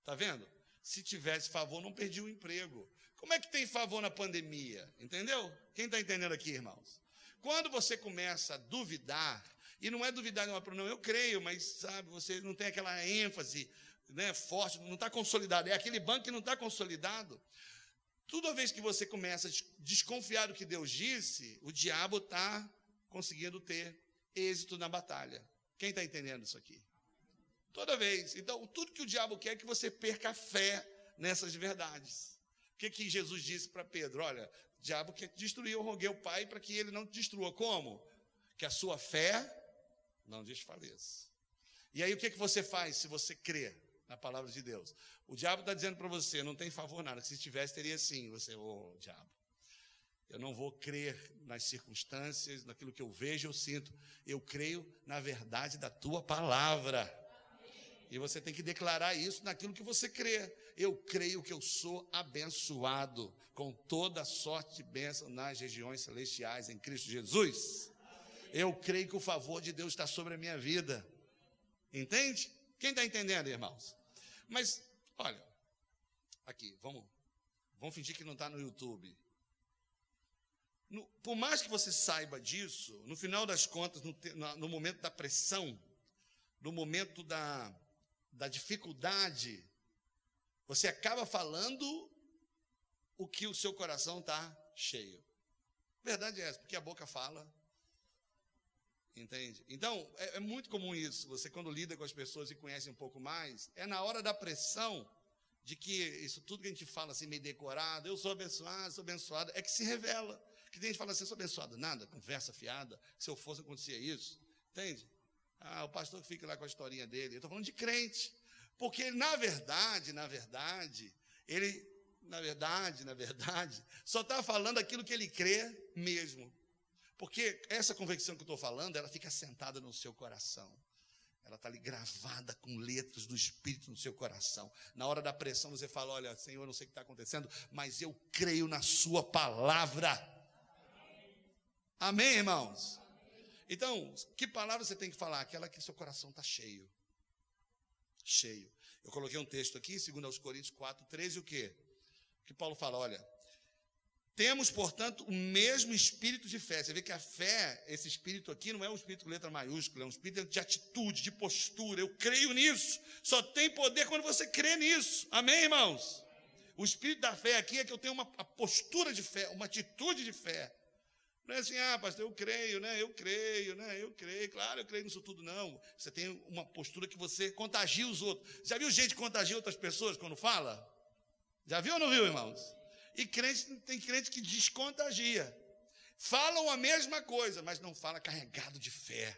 Está vendo? Se tivesse favor, não perdia o emprego. Como é que tem favor na pandemia? Entendeu? Quem está entendendo aqui, irmãos? Quando você começa a duvidar, e não é duvidar uma não, eu creio, mas sabe, você não tem aquela ênfase né, forte, não está consolidado. É aquele banco que não está consolidado. Toda vez que você começa a desconfiar do que Deus disse, o diabo está conseguindo ter êxito na batalha. Quem está entendendo isso aqui? Toda vez. Então, tudo que o diabo quer é que você perca a fé nessas verdades que, que Jesus disse para Pedro? Olha, o diabo quer destruir, eu roguei o Pai para que ele não te destrua. Como? Que a sua fé não desfaleça. E aí o que, que você faz se você crê na palavra de Deus? O diabo está dizendo para você, não tem favor nada, se tivesse teria sim. Você, ô oh, diabo, eu não vou crer nas circunstâncias, naquilo que eu vejo, eu sinto. Eu creio na verdade da tua palavra. E você tem que declarar isso naquilo que você crê. Eu creio que eu sou abençoado com toda sorte de bênção nas regiões celestiais em Cristo Jesus. Eu creio que o favor de Deus está sobre a minha vida. Entende? Quem está entendendo, irmãos? Mas, olha, aqui, vamos, vamos fingir que não está no YouTube. No, por mais que você saiba disso, no final das contas, no, no momento da pressão, no momento da, da dificuldade, você acaba falando o que o seu coração está cheio. Verdade é essa, porque a boca fala. Entende? Então, é, é, muito comum isso. Você, quando lida com as pessoas e conhece um pouco mais, é na hora da pressão de que isso tudo que a gente fala assim, meio decorado, eu sou abençoado, sou abençoado, é que se revela. Que tem gente que fala assim, sou abençoado, nada, conversa fiada, se eu fosse acontecia isso. Entende? Ah, o pastor fica lá com a historinha dele. Eu estou falando de crente. Porque, na verdade, na verdade, ele, na verdade, na verdade, só está falando aquilo que ele crê mesmo. Porque essa convicção que eu estou falando, ela fica sentada no seu coração. Ela está ali gravada com letras do Espírito no seu coração. Na hora da pressão, você fala: Olha, Senhor, eu não sei o que está acontecendo, mas eu creio na Sua palavra. Amém, irmãos? Então, que palavra você tem que falar? Aquela que seu coração está cheio. Cheio. Eu coloquei um texto aqui, segundo aos Coríntios 4, 13, o quê? Que Paulo fala, olha, temos, portanto, o mesmo espírito de fé. Você vê que a fé, esse espírito aqui, não é um espírito com letra maiúscula, é um espírito de atitude, de postura. Eu creio nisso. Só tem poder quando você crê nisso. Amém, irmãos? O espírito da fé aqui é que eu tenho uma postura de fé, uma atitude de fé. Não é assim, ah, pastor, eu creio, né? Eu creio, né? Eu creio, claro, eu creio nisso tudo, não. Você tem uma postura que você contagia os outros. Já viu gente que contagia outras pessoas quando fala? Já viu ou não viu, irmãos? E crente, tem crente que descontagia. Falam a mesma coisa, mas não fala carregado de fé.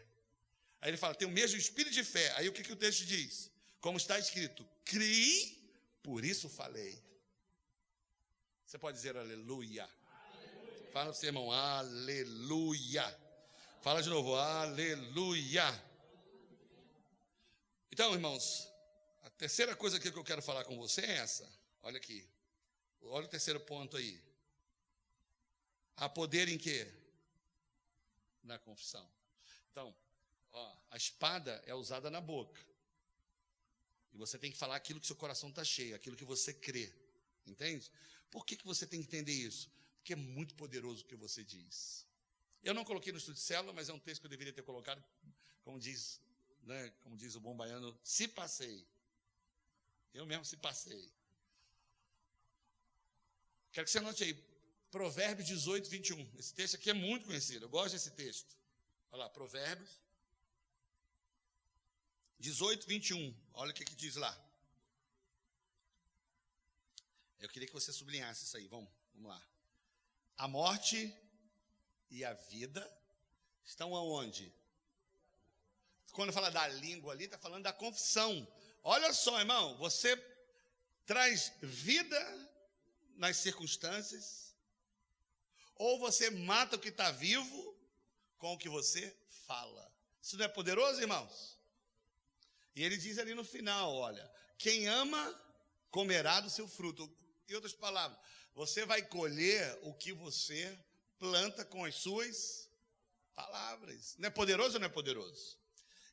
Aí ele fala, tem o mesmo espírito de fé. Aí o que, que o texto diz? Como está escrito, criei, por isso falei. Você pode dizer aleluia. Fala para o seu irmão, aleluia. Fala de novo, aleluia. Então, irmãos, a terceira coisa que eu quero falar com você é essa. Olha aqui. Olha o terceiro ponto aí. Há poder em quê? Na confissão. Então, ó, a espada é usada na boca. E você tem que falar aquilo que seu coração está cheio, aquilo que você crê. Entende? Por que, que você tem que entender isso? Que é muito poderoso o que você diz. Eu não coloquei no estudo de célula, mas é um texto que eu deveria ter colocado, como diz, né, como diz o bom baiano, se passei. Eu mesmo se passei. Quero que você anote aí, Provérbios 18, 21. Esse texto aqui é muito conhecido, eu gosto desse texto. Olha lá, Provérbios 18, 21. Olha o que, que diz lá. Eu queria que você sublinhasse isso aí. Vamos, vamos lá. A morte e a vida estão aonde? Quando fala da língua ali, está falando da confissão. Olha só, irmão, você traz vida nas circunstâncias, ou você mata o que está vivo com o que você fala. Isso não é poderoso, irmãos? E ele diz ali no final: olha, quem ama comerá do seu fruto. Em outras palavras, você vai colher o que você planta com as suas palavras. Não é poderoso ou não é poderoso?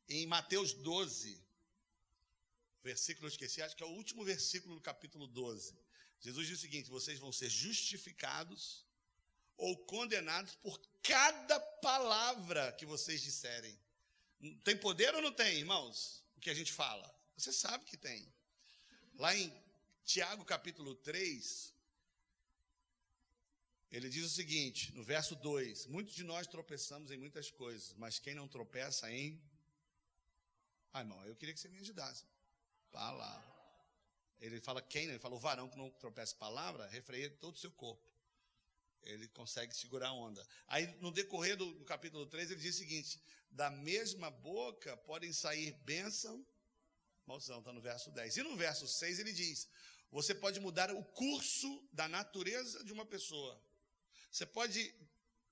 Em Mateus 12, versículo, eu esqueci, acho que é o último versículo do capítulo 12. Jesus diz o seguinte: vocês vão ser justificados ou condenados por cada palavra que vocês disserem. Tem poder ou não tem, irmãos? O que a gente fala? Você sabe que tem. Lá em Tiago capítulo 3, ele diz o seguinte, no verso 2: Muitos de nós tropeçamos em muitas coisas, mas quem não tropeça em. Ah, irmão, eu queria que você me ajudasse. Palavra. Ele fala quem, ele fala o varão que não tropeça palavra, refreia todo o seu corpo. Ele consegue segurar a onda. Aí, no decorrer do, do capítulo 3, ele diz o seguinte: Da mesma boca podem sair bênção, maldição, está no verso 10. E no verso 6 ele diz: Você pode mudar o curso da natureza de uma pessoa. Você pode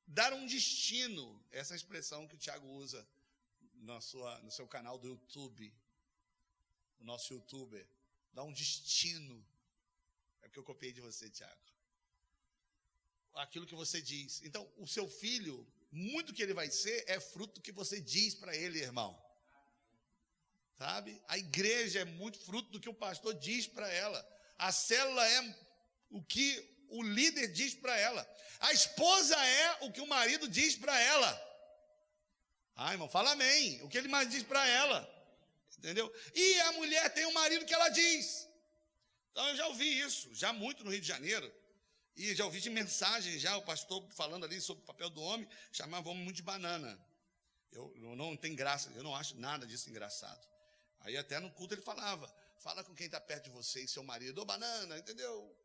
dar um destino, essa expressão que o Tiago usa na sua, no seu canal do YouTube. o nosso youtuber, dá um destino. É o que eu copiei de você, Tiago. Aquilo que você diz. Então, o seu filho, muito que ele vai ser, é fruto do que você diz para ele, irmão. Sabe? A igreja é muito fruto do que o pastor diz para ela. A célula é o que o líder diz para ela. A esposa é o que o marido diz para ela. Ah, irmão, fala amém. O que ele mais diz para ela. Entendeu? E a mulher tem um marido que ela diz. Então eu já ouvi isso, já muito no Rio de Janeiro. E já ouvi de mensagem já o pastor falando ali sobre o papel do homem, chamava o homem muito de banana. Eu, eu não tem graça, eu não acho nada disso engraçado. Aí até no culto ele falava, fala com quem está perto de você e seu marido, ô banana, entendeu?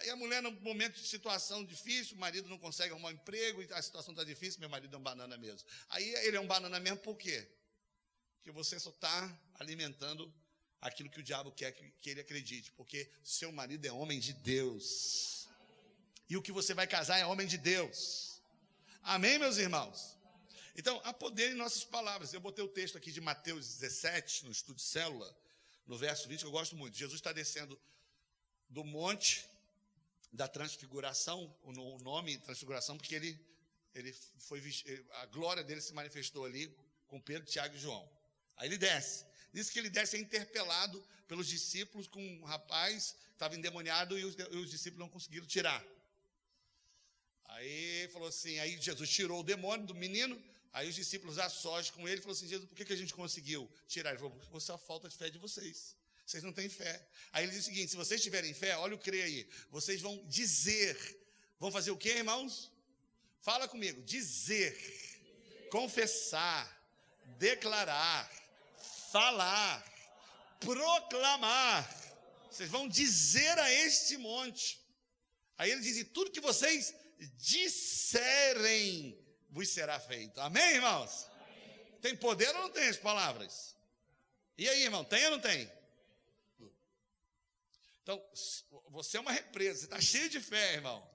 Aí a mulher, no momento de situação difícil, o marido não consegue arrumar um emprego, a situação está difícil, meu marido é um banana mesmo. Aí ele é um banana mesmo por quê? Porque você só está alimentando aquilo que o diabo quer que, que ele acredite, porque seu marido é homem de Deus. E o que você vai casar é homem de Deus. Amém, meus irmãos? Então, há poder em nossas palavras. Eu botei o texto aqui de Mateus 17, no estudo de célula, no verso 20, que eu gosto muito. Jesus está descendo do monte da transfiguração, o nome transfiguração, porque ele, ele foi, a glória dele se manifestou ali com Pedro, Tiago e João. Aí ele desce. Diz que ele desce é interpelado pelos discípulos com um rapaz estava endemoniado e os, e os discípulos não conseguiram tirar. Aí falou assim, aí Jesus tirou o demônio do menino, Aí os discípulos a sós com ele falou assim: Jesus, por que, que a gente conseguiu tirar? Ele falou: por a falta de fé de vocês. Vocês não têm fé. Aí ele diz o seguinte: se vocês tiverem fé, olha o crê aí. Vocês vão dizer. Vão fazer o que, irmãos? Fala comigo. Dizer, confessar, declarar, falar, proclamar. Vocês vão dizer a este monte. Aí ele diz: e tudo que vocês disserem vos será feito. Amém, irmãos? Amém. Tem poder ou não tem as palavras? E aí, irmão, tem ou não tem? Então, você é uma represa, você está cheio de fé, irmão.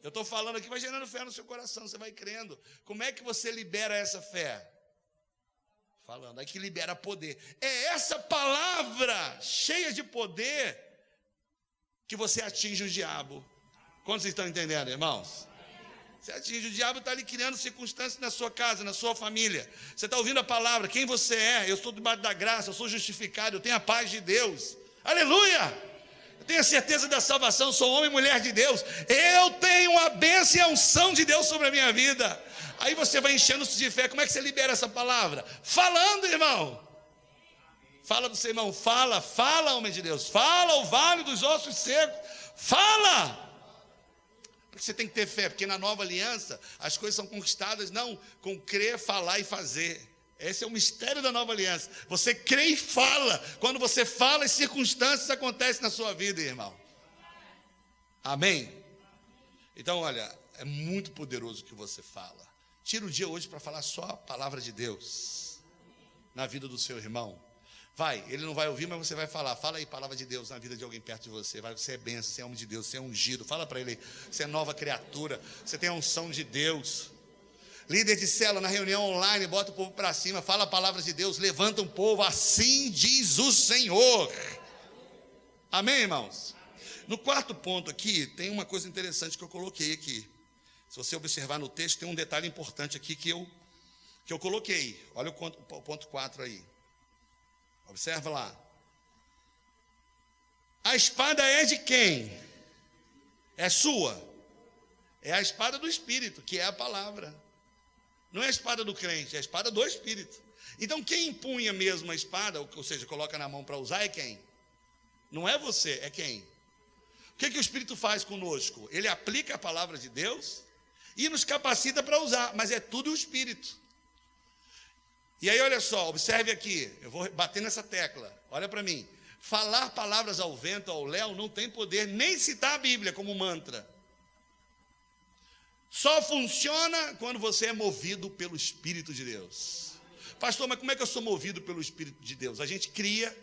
Eu estou falando aqui, vai gerando fé no seu coração, você vai crendo. Como é que você libera essa fé? Falando, aí que libera poder. É essa palavra cheia de poder que você atinge o diabo. Quantos estão entendendo, irmãos? Você atinge, o diabo está ali criando circunstâncias na sua casa, na sua família. Você está ouvindo a palavra, quem você é? Eu estou debaixo da graça, eu sou justificado, eu tenho a paz de Deus. Aleluia! Eu tenho a certeza da salvação, sou homem e mulher de Deus. Eu tenho a bênção e a unção de Deus sobre a minha vida. Aí você vai enchendo-se de fé. Como é que você libera essa palavra? Falando, irmão. Fala do seu irmão, fala, fala, homem de Deus. Fala o vale dos ossos secos. Fala! Porque você tem que ter fé, porque na nova aliança as coisas são conquistadas não com crer, falar e fazer. Esse é o mistério da nova aliança. Você crê e fala. Quando você fala, as circunstâncias acontecem na sua vida, irmão. Amém? Então, olha, é muito poderoso o que você fala. Tira o dia hoje para falar só a palavra de Deus na vida do seu irmão. Vai, ele não vai ouvir, mas você vai falar. Fala aí palavra de Deus na vida de alguém perto de você. Vai, você é benção, você é homem de Deus, você é ungido. Fala para ele, você é nova criatura, você tem a unção de Deus. Líder de célula na reunião online, bota o povo para cima, fala a palavra de Deus, levanta um povo, assim diz o Senhor. Amém, irmãos? No quarto ponto aqui, tem uma coisa interessante que eu coloquei aqui. Se você observar no texto, tem um detalhe importante aqui que eu, que eu coloquei. Olha o ponto, o ponto 4 aí. Observa lá. A espada é de quem? É sua. É a espada do Espírito, que é a palavra. Não é a espada do crente, é a espada do Espírito. Então, quem empunha mesmo a espada, ou seja, coloca na mão para usar, é quem? Não é você, é quem? O que, que o Espírito faz conosco? Ele aplica a palavra de Deus e nos capacita para usar, mas é tudo o Espírito. E aí, olha só, observe aqui, eu vou bater nessa tecla, olha para mim. Falar palavras ao vento, ao léu, não tem poder nem citar a Bíblia como mantra. Só funciona quando você é movido pelo Espírito de Deus. Pastor, mas como é que eu sou movido pelo Espírito de Deus? A gente cria,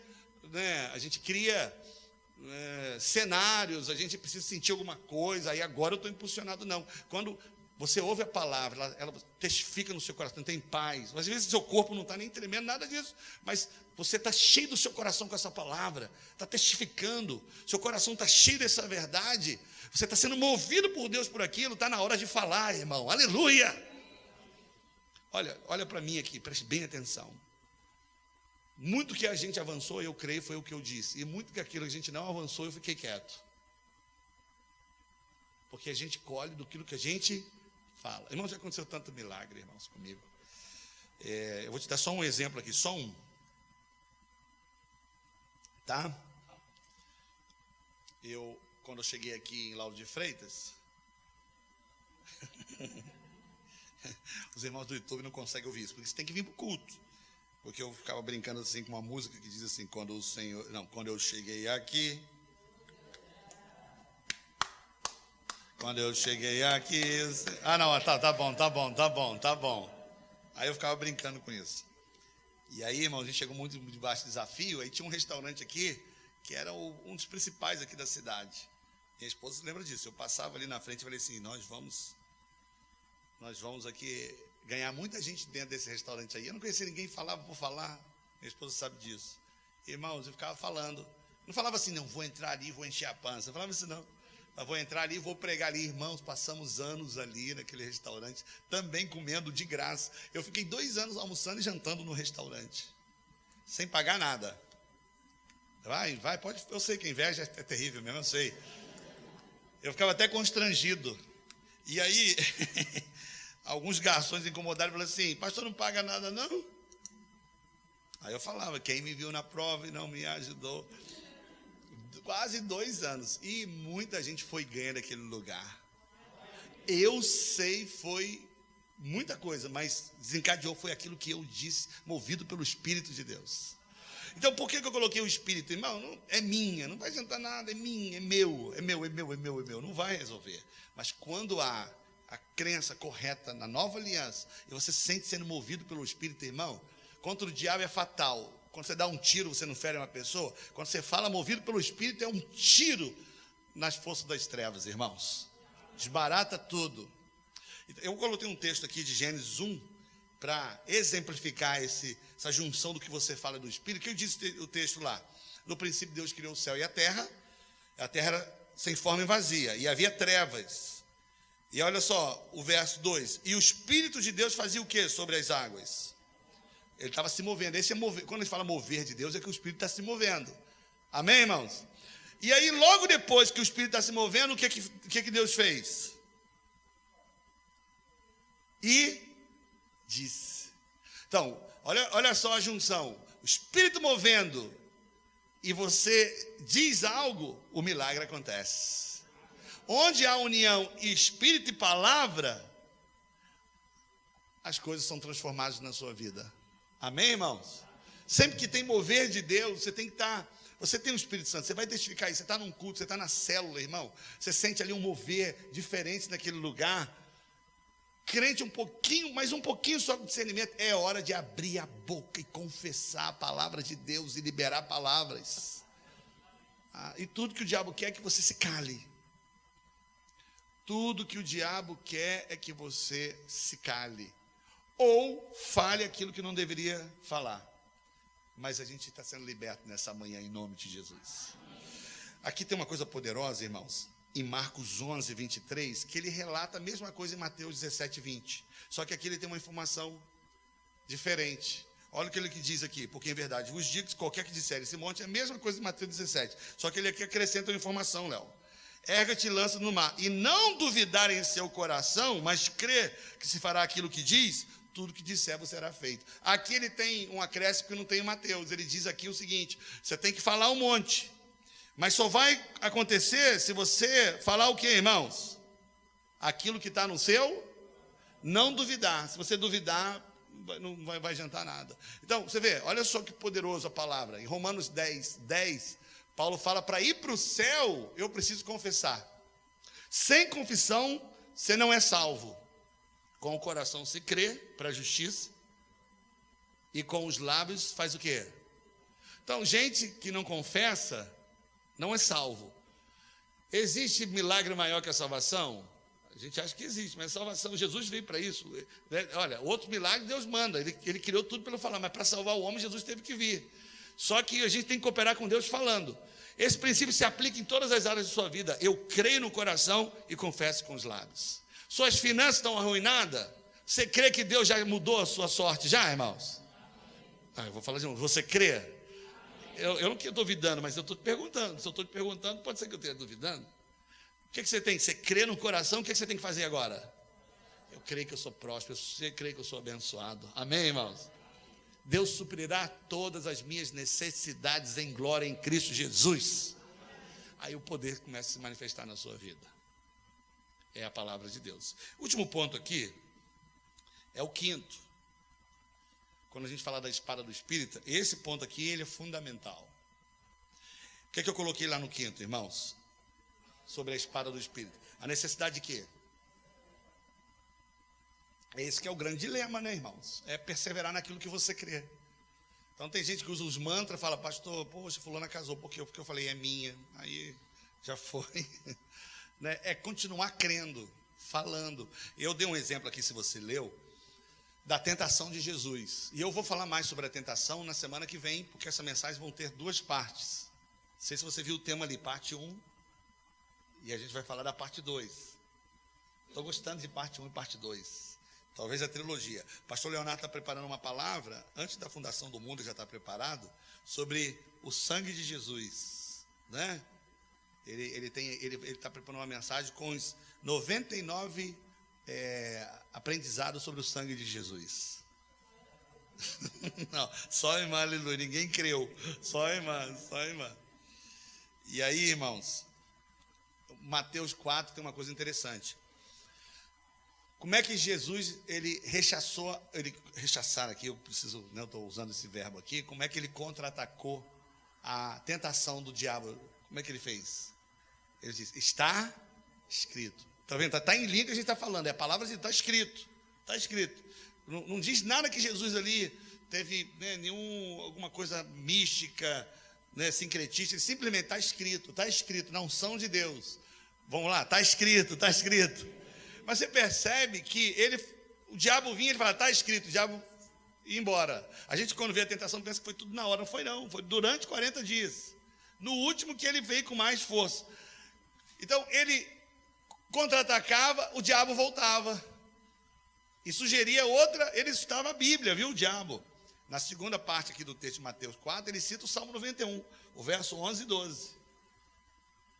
né, a gente cria é, cenários, a gente precisa sentir alguma coisa, aí agora eu estou impulsionado, não. Quando Você ouve a palavra, ela, ela testifica no seu coração, tem paz. Às vezes seu corpo não está nem tremendo, nada disso. Mas você está cheio do seu coração com essa palavra, está testificando, seu coração está cheio dessa verdade. Você está sendo movido por Deus por aquilo, está na hora de falar, irmão. Aleluia! Olha, olha para mim aqui, preste bem atenção. Muito que a gente avançou, eu creio, foi o que eu disse. E muito que aquilo que a gente não avançou, eu fiquei quieto. Porque a gente colhe do que a gente fala. Irmãos, já aconteceu tanto milagre, irmãos, comigo. É, eu vou te dar só um exemplo aqui, só um. Tá? Eu, quando eu cheguei aqui em Lauro de Freitas, os irmãos do YouTube não conseguem ouvir isso, porque você tem que vir para o culto. Porque eu ficava brincando assim com uma música que diz assim, quando o Senhor. Não, quando eu cheguei aqui, Quando eu cheguei aqui. Ah, não, tá, tá bom, tá bom, tá bom, tá bom. Aí eu ficava brincando com isso. E aí, irmão, a gente chegou muito debaixo do desafio. Aí tinha um restaurante aqui, que era um dos principais aqui da cidade. Minha esposa lembra disso. Eu passava ali na frente e falei assim: nós vamos. Nós vamos aqui ganhar muita gente dentro desse restaurante aí. Eu não conhecia ninguém, falava por falar. Minha esposa sabe disso. Irmãos, eu ficava falando. Não falava assim, não, vou entrar ali, vou encher a pança. Eu falava assim, não. Eu vou entrar ali, vou pregar ali, irmãos. Passamos anos ali naquele restaurante, também comendo de graça. Eu fiquei dois anos almoçando e jantando no restaurante, sem pagar nada. Vai, vai, pode. Eu sei que a inveja é terrível mesmo, eu sei. Eu ficava até constrangido. E aí, alguns garçons incomodaram e falaram assim: Pastor, não paga nada, não? Aí eu falava: Quem me viu na prova e não me ajudou quase dois anos. E muita gente foi ganha naquele lugar. Eu sei, foi muita coisa, mas desencadeou foi aquilo que eu disse, movido pelo Espírito de Deus. Então, por que, que eu coloquei o Espírito? Irmão, não, é minha, não vai adiantar nada, é minha, é meu, é meu, é meu, é meu, é meu, não vai resolver. Mas quando há a crença correta na nova aliança, e você se sente sendo movido pelo Espírito, irmão, contra o diabo é fatal. Quando você dá um tiro, você não fere uma pessoa. Quando você fala movido pelo Espírito, é um tiro nas forças das trevas, irmãos. Desbarata tudo. Eu coloquei um texto aqui de Gênesis 1 para exemplificar esse, essa junção do que você fala do Espírito. Que eu disse o texto lá. No princípio, Deus criou o céu e a terra. A terra era sem forma e vazia. E havia trevas. E olha só o verso 2. E o Espírito de Deus fazia o que sobre as águas? Ele estava se movendo. Esse é mover. Quando ele fala mover de Deus, é que o Espírito está se movendo. Amém, irmãos? E aí, logo depois que o Espírito está se movendo, o que, que, que, que Deus fez? E disse. Então, olha, olha só a junção. O Espírito movendo e você diz algo, o milagre acontece. Onde há união Espírito e palavra, as coisas são transformadas na sua vida. Amém, irmãos? Sempre que tem mover de Deus, você tem que estar. Tá, você tem o Espírito Santo, você vai testificar isso. Você está num culto, você está na célula, irmão. Você sente ali um mover diferente naquele lugar. Crente um pouquinho, mas um pouquinho só com discernimento. É hora de abrir a boca e confessar a palavra de Deus e liberar palavras. Ah, e tudo que o diabo quer é que você se cale. Tudo que o diabo quer é que você se cale ou fale aquilo que não deveria falar. Mas a gente está sendo liberto nessa manhã em nome de Jesus. Aqui tem uma coisa poderosa, irmãos, em Marcos 11, 23, que ele relata a mesma coisa em Mateus 17, 20. Só que aqui ele tem uma informação diferente. Olha o que ele diz aqui, porque em verdade vos digo que qualquer que disser esse monte é a mesma coisa em Mateus 17. Só que ele aqui acrescenta uma informação, Léo. Erga-te e lança no mar. E não duvidar em seu coração, mas crer que se fará aquilo que diz, tudo que disser você será feito. Aqui ele tem um acréscimo que não tem em Mateus. Ele diz aqui o seguinte: você tem que falar um monte. Mas só vai acontecer se você falar o que, irmãos? Aquilo que está no seu, não duvidar. Se você duvidar, não vai, vai adiantar nada. Então, você vê, olha só que poderoso a palavra. Em Romanos 10, 10, Paulo fala: para ir para o céu, eu preciso confessar. Sem confissão, você não é salvo. Com o coração se crê para a justiça e com os lábios faz o quê? Então, gente que não confessa não é salvo. Existe milagre maior que a salvação? A gente acha que existe, mas salvação, Jesus veio para isso. Né? Olha, outro milagre Deus manda, ele, ele criou tudo pelo falar, mas para salvar o homem, Jesus teve que vir. Só que a gente tem que cooperar com Deus falando. Esse princípio se aplica em todas as áreas de sua vida. Eu creio no coração e confesso com os lábios. Suas finanças estão arruinadas? Você crê que Deus já mudou a sua sorte? Já, irmãos? Ah, eu vou falar de novo. Você crê? Eu, eu não estou duvidando, mas eu estou te perguntando. Se eu estou te perguntando, pode ser que eu esteja duvidando. O que, que você tem? Você crê no coração? O que, que você tem que fazer agora? Eu creio que eu sou próspero. Você crê que eu sou abençoado. Amém, irmãos? Deus suprirá todas as minhas necessidades em glória em Cristo Jesus. Aí o poder começa a se manifestar na sua vida. É a palavra de Deus. Último ponto aqui é o quinto. Quando a gente fala da espada do espírita, esse ponto aqui ele é fundamental. O que é que eu coloquei lá no quinto, irmãos? Sobre a espada do espírito. A necessidade de quê? Esse que é o grande dilema, né, irmãos? É perseverar naquilo que você crê. Então tem gente que usa os mantras, fala, pastor, poxa, fulana casou, porque eu, porque eu falei, é minha. Aí já foi. né? É continuar crendo, falando. Eu dei um exemplo aqui, se você leu, da tentação de Jesus. E eu vou falar mais sobre a tentação na semana que vem, porque essa mensagem vão ter duas partes. Não sei se você viu o tema ali, parte 1, e a gente vai falar da parte 2. Estou gostando de parte 1 e parte 2. Talvez a trilogia. Pastor Leonardo está preparando uma palavra, antes da fundação do mundo já está preparado, sobre o sangue de Jesus. Né? Ele está ele ele, ele tá preparando uma mensagem com os 99 é, aprendizados sobre o sangue de Jesus. Não, só irmã, aleluia, ninguém creu. Só irmã, só irmã. E aí, irmãos, Mateus 4 tem uma coisa interessante. Como é que Jesus ele rechaçou, ele rechaçar aqui, eu preciso, né, eu estou usando esse verbo aqui, como é que ele contra-atacou a tentação do diabo? Como é que ele fez? Ele disse, está escrito. Está vendo? Está tá em que a gente está falando, é a palavra está escrito. Está escrito. Não, não, diz nada que Jesus ali teve né, nenhum, alguma coisa mística, né, sincretista, simplesmente está escrito, está escrito, na unção de Deus. Vamos lá, está escrito, está escrito. Mas você percebe que ele, o diabo vinha, ele fala, está escrito, o diabo ia embora. A gente, quando vê a tentação, pensa que foi tudo na hora. Não foi, não. Foi durante 40 dias. No último que ele veio com mais força. Então, ele contra-atacava, o diabo voltava. E sugeria outra, ele citava a Bíblia, viu, o diabo. Na segunda parte aqui do texto de Mateus 4, ele cita o Salmo 91, o verso 11 e 12.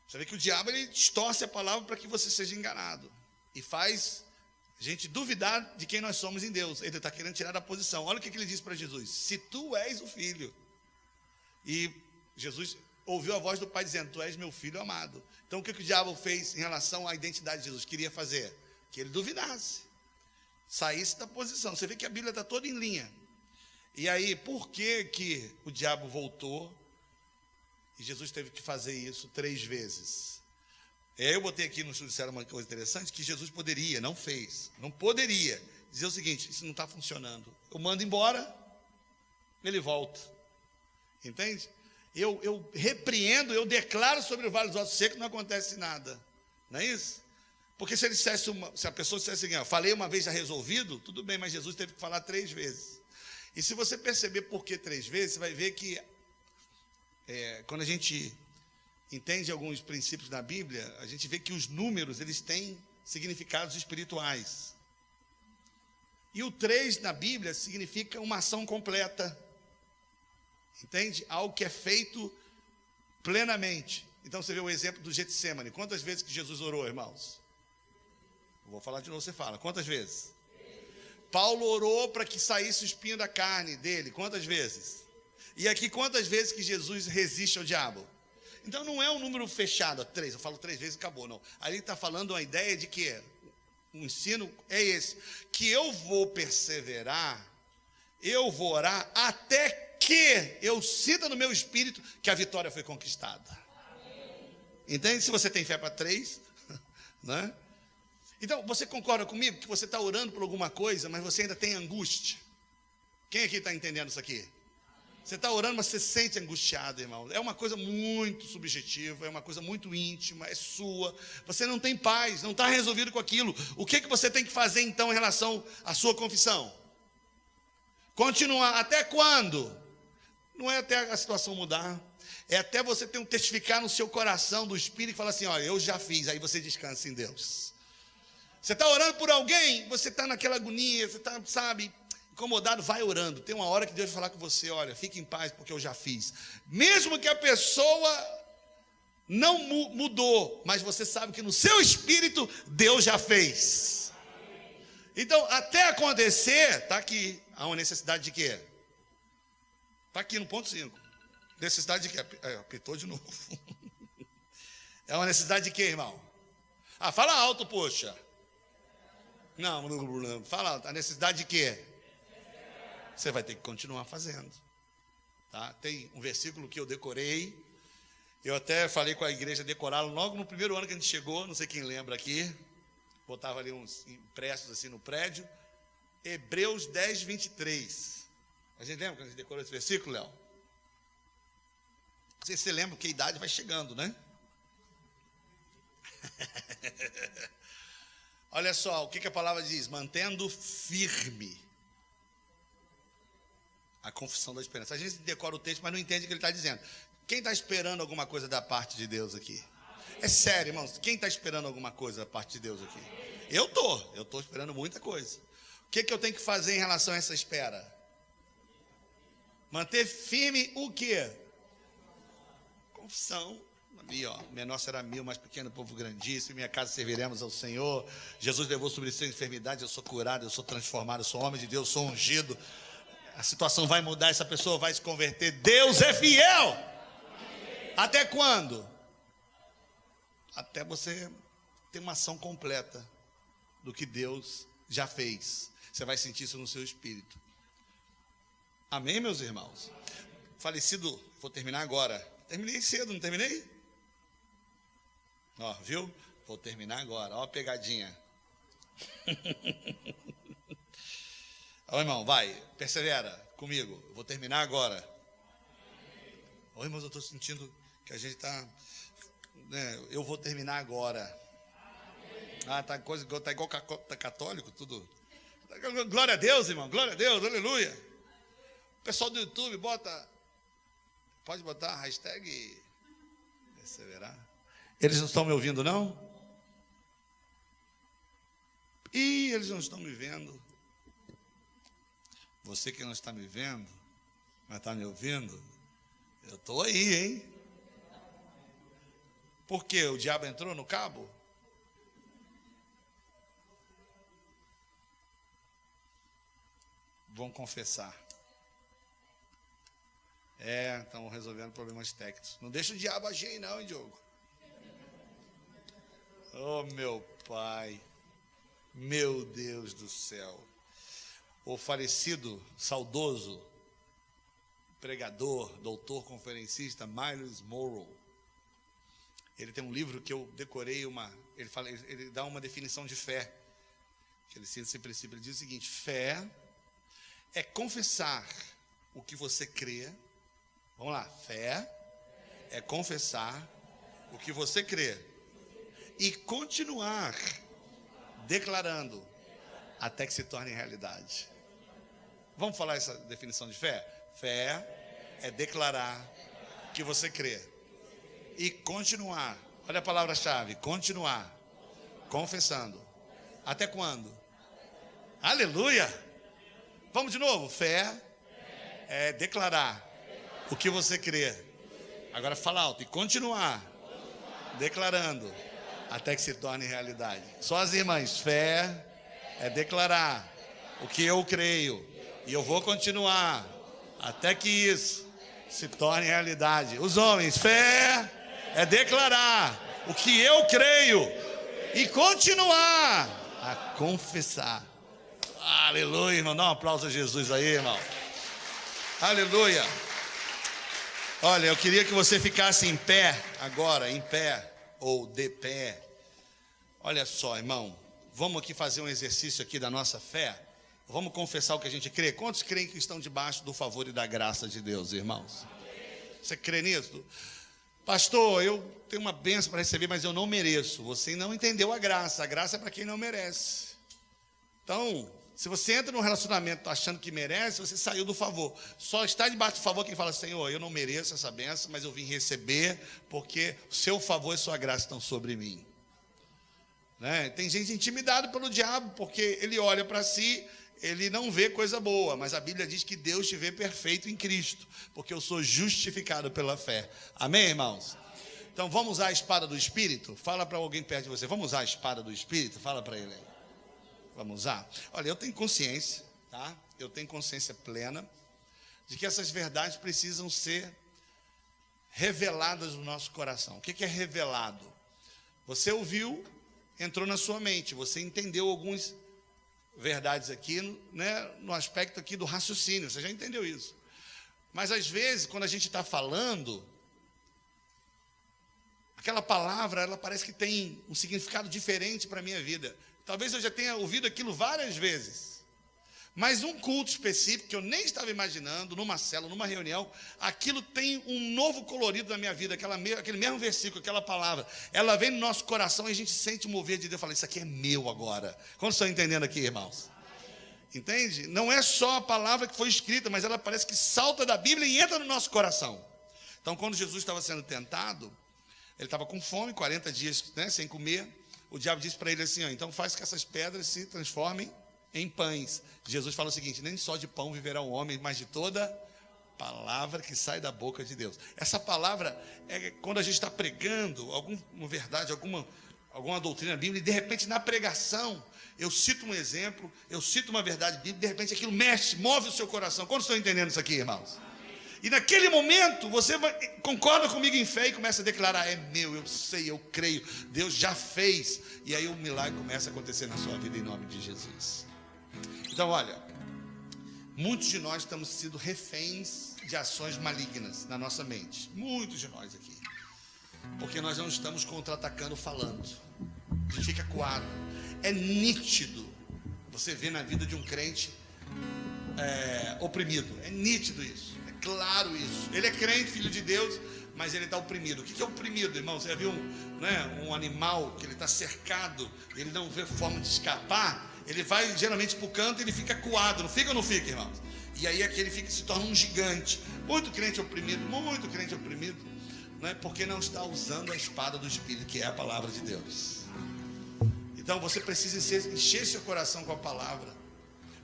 Você vê que o diabo ele distorce a palavra para que você seja enganado e faz a gente duvidar de quem nós somos em Deus. Ele está querendo tirar da posição. Olha o que, que ele diz para Jesus: Se tu és o filho. E Jesus ouviu a voz do Pai dizendo: Tu és meu filho amado. Então o que, que o diabo fez em relação à identidade de Jesus? Queria fazer? Que ele duvidasse, saísse da posição. Você vê que a Bíblia está toda em linha. E aí, por que, que o diabo voltou e Jesus teve que fazer isso três vezes? Eu botei aqui no judiciário uma coisa interessante, que Jesus poderia, não fez, não poderia, dizer o seguinte, isso não está funcionando. Eu mando embora, ele volta. Entende? Eu, eu repreendo, eu declaro sobre o vale dos ossos secos, não acontece nada. Não é isso? Porque se ele dissesse uma, se a pessoa dissesse assim, ó, falei uma vez já resolvido, tudo bem, mas Jesus teve que falar três vezes. E se você perceber por que três vezes, você vai ver que é, quando a gente entende alguns princípios da Bíblia, a gente vê que os números eles têm significados espirituais. E o 3 na Bíblia significa uma ação completa. Entende? Algo que é feito plenamente. Então você vê o exemplo do Getsemane. Quantas vezes que Jesus orou, irmãos? vou falar de novo, você fala. Quantas vezes? Paulo orou para que saísse o espinho da carne dele. Quantas vezes? E aqui, quantas vezes que Jesus resiste ao diabo? Então não é um número fechado, três, eu falo três vezes e acabou, não. Ali está falando uma ideia de que o ensino é esse, que eu vou perseverar, eu vou orar até que eu sinta no meu espírito que a vitória foi conquistada. Entende? Se você tem fé para três, né? Então, você concorda comigo que você está orando por alguma coisa, mas você ainda tem angústia? Quem aqui está entendendo isso aqui? Você está orando, mas você sente angustiado, irmão. É uma coisa muito subjetiva, é uma coisa muito íntima, é sua. Você não tem paz, não está resolvido com aquilo. O que, que você tem que fazer então em relação à sua confissão? Continuar. Até quando? Não é até a situação mudar. É até você ter um testificar no seu coração do Espírito e falar assim: olha, eu já fiz. Aí você descansa em Deus. Você está orando por alguém, você está naquela agonia, você está, sabe, incomodado, vai orando. Tem uma hora que Deus vai falar com você: olha, fique em paz, porque eu já fiz. Mesmo que a pessoa não mudou, mas você sabe que no seu espírito Deus já fez. Então, até acontecer, está aqui. Há uma necessidade de quê? Está aqui no ponto 5. Necessidade de quê? É, apitou de novo. É uma necessidade de quê, irmão? Ah, fala alto, poxa. Não, não, fala alto. A necessidade de quê? você vai ter que continuar fazendo. Tá? Tem um versículo que eu decorei, eu até falei com a igreja decorá-lo logo no primeiro ano que a gente chegou, não sei quem lembra aqui, botava ali uns impressos assim no prédio, Hebreus 10, 23. A gente lembra quando a gente decorou esse versículo, Léo? Não sei se você lembra, porque a idade vai chegando, né? Olha só, o que, que a palavra diz? Mantendo firme a confissão da esperança. A gente decora o texto, mas não entende o que ele está dizendo. Quem está esperando alguma coisa da parte de Deus aqui? É sério, irmãos. Quem está esperando alguma coisa da parte de Deus aqui? Eu estou. Eu estou esperando muita coisa. O que, que eu tenho que fazer em relação a essa espera? Manter firme o quê? Confissão. Ali, ó, menor será mil, mais pequeno povo grandíssimo, minha casa serviremos ao Senhor. Jesus levou sobre si a enfermidade, eu sou curado, eu sou transformado, eu sou homem de Deus, sou ungido a situação vai mudar, essa pessoa vai se converter. Deus é fiel. Até quando? Até você ter uma ação completa do que Deus já fez. Você vai sentir isso no seu espírito. Amém, meus irmãos? Falecido, vou terminar agora. Terminei cedo, não terminei? Ó, viu? Vou terminar agora. Ó a pegadinha. Ó, irmão, vai, persevera comigo. Vou terminar agora. Ô, irmãos, eu estou sentindo que a gente está. Né, eu vou terminar agora. Ah, tá coisa tá igual tá católico, tudo. Glória a Deus, irmão. Glória a Deus, aleluia. Pessoal do YouTube bota. Pode botar a hashtag perseverar. Eles não estão me ouvindo, não? Ih, eles não estão me vendo. Você que não está me vendo, mas está me ouvindo, eu estou aí, hein? Por quê? O diabo entrou no cabo? Vão confessar. É, estão resolvendo problemas técnicos. Não deixa o diabo agir aí, não, hein, Diogo? Oh, meu pai. Meu Deus do céu o falecido, saudoso pregador, doutor conferencista Miles Morrow. Ele tem um livro que eu decorei uma, ele fala, ele dá uma definição de fé. Que ele esse princípio, ele diz o seguinte: fé é confessar o que você crê. Vamos lá, fé é confessar o que você crê e continuar declarando até que se torne realidade. Vamos falar essa definição de fé? Fé é declarar que você crê e continuar. Olha a palavra-chave: continuar, confessando. Até quando? Aleluia! Vamos de novo. Fé é declarar o que você crê. Agora fala alto e continuar declarando até que se torne realidade. Só as irmãs, fé é declarar o que eu creio e eu vou continuar até que isso se torne realidade. Os homens, fé é declarar o que eu creio e continuar a confessar. Aleluia, irmão. Dá um aplauso a Jesus aí, irmão. Aleluia. Olha, eu queria que você ficasse em pé agora, em pé ou de pé. Olha só, irmão. Vamos aqui fazer um exercício aqui da nossa fé. Vamos confessar o que a gente crê? Quantos creem que estão debaixo do favor e da graça de Deus, irmãos? Você crê nisso? Pastor, eu tenho uma benção para receber, mas eu não mereço. Você não entendeu a graça. A graça é para quem não merece. Então, se você entra num relacionamento achando que merece, você saiu do favor. Só está debaixo do favor quem fala, Senhor, eu não mereço essa benção, mas eu vim receber, porque o seu favor e sua graça estão sobre mim. Né? Tem gente intimidada pelo diabo, porque ele olha para si, ele não vê coisa boa, mas a Bíblia diz que Deus te vê perfeito em Cristo, porque eu sou justificado pela fé. Amém, irmãos? Então vamos usar a espada do Espírito? Fala para alguém perto de você, vamos usar a espada do Espírito? Fala para ele. Vamos usar? Olha, eu tenho consciência, tá? Eu tenho consciência plena de que essas verdades precisam ser reveladas no nosso coração. O que é revelado? Você ouviu, entrou na sua mente, você entendeu algumas verdades aqui, né, no aspecto aqui do raciocínio, você já entendeu isso. Mas às vezes, quando a gente está falando, aquela palavra, ela parece que tem um significado diferente para a minha vida. Talvez eu já tenha ouvido aquilo várias vezes. Mas um culto específico que eu nem estava imaginando, numa cela, numa reunião, aquilo tem um novo colorido na minha vida, aquela, aquele mesmo versículo, aquela palavra. Ela vem no nosso coração e a gente sente o mover de Deus. Fala, isso aqui é meu agora. Quando estão entendendo aqui, irmãos? Entende? Não é só a palavra que foi escrita, mas ela parece que salta da Bíblia e entra no nosso coração. Então, quando Jesus estava sendo tentado, ele estava com fome, 40 dias né, sem comer. O diabo disse para ele assim: ó, então faz que essas pedras se transformem em pães. Jesus fala o seguinte: nem só de pão viverá o homem, mas de toda palavra que sai da boca de Deus. Essa palavra é quando a gente está pregando alguma verdade, alguma, alguma doutrina bíblica, e de repente na pregação eu cito um exemplo, eu cito uma verdade bíblica, de repente aquilo mexe, move o seu coração. Quantos estão entendendo isso aqui, irmãos? E naquele momento você vai, concorda comigo em fé e começa a declarar: é meu, eu sei, eu creio, Deus já fez. E aí o milagre começa a acontecer na sua vida em nome de Jesus. Então, olha, muitos de nós estamos sendo reféns de ações malignas na nossa mente. Muitos de nós aqui. Porque nós não estamos contra-atacando falando. A gente fica coado. É nítido. Você vê na vida de um crente é, oprimido. É nítido isso. É claro isso. Ele é crente, filho de Deus, mas ele está oprimido. O que é oprimido, irmão? Você já viu um, né, um animal que ele está cercado, ele não vê forma de escapar? Ele vai geralmente para o canto e ele fica coado, não fica ou não fica, irmãos? E aí aquele fica, se torna um gigante. Muito crente oprimido, muito crente oprimido, não é? porque não está usando a espada do Espírito, que é a palavra de Deus. Então você precisa encher seu coração com a palavra.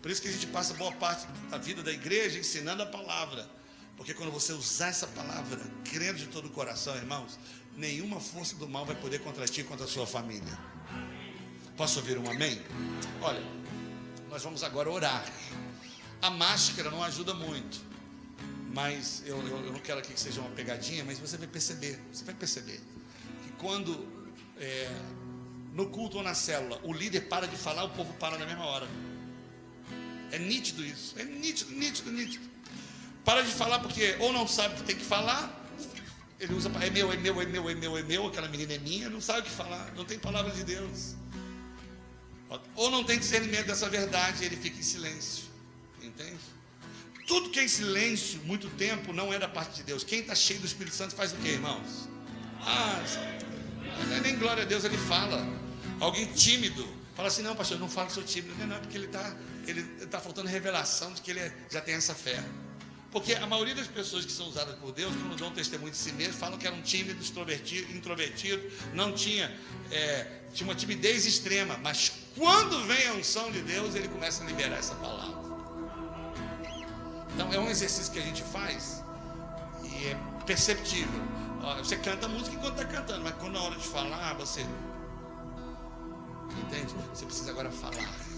Por isso que a gente passa boa parte da vida da igreja ensinando a palavra. Porque quando você usar essa palavra, crendo de todo o coração, irmãos, nenhuma força do mal vai poder contra ti contra a sua família. Posso ouvir um amém? Olha, nós vamos agora orar. A máscara não ajuda muito, mas eu, eu, eu não quero aqui que seja uma pegadinha, mas você vai perceber, você vai perceber que quando é, no culto ou na célula o líder para de falar, o povo para na mesma hora. É nítido isso, é nítido, nítido, nítido. Para de falar porque ou não sabe o que tem que falar, ele usa é meu, é meu, é meu, é meu, é meu, aquela menina é minha, não sabe o que falar, não tem palavra de Deus. Ou não tem discernimento dessa verdade, ele fica em silêncio. Entende? Tudo que é em silêncio, muito tempo, não é da parte de Deus. Quem está cheio do Espírito Santo faz o quê, irmãos? Ah, não é nem glória a Deus, ele fala. Alguém tímido, fala assim, não, pastor, não falo que sou tímido. Não, é porque ele está ele tá faltando revelação de que ele é, já tem essa fé. Porque a maioria das pessoas que são usadas por Deus, quando dão testemunho de si mesmo, falam que eram tímidos, introvertidos, introvertido, não tinha, é, tinha uma timidez extrema. Mas quando vem a unção de Deus, ele começa a liberar essa palavra. Então é um exercício que a gente faz e é perceptível. Você canta música enquanto está cantando, mas quando é hora de falar, você. Entende? Você precisa agora falar.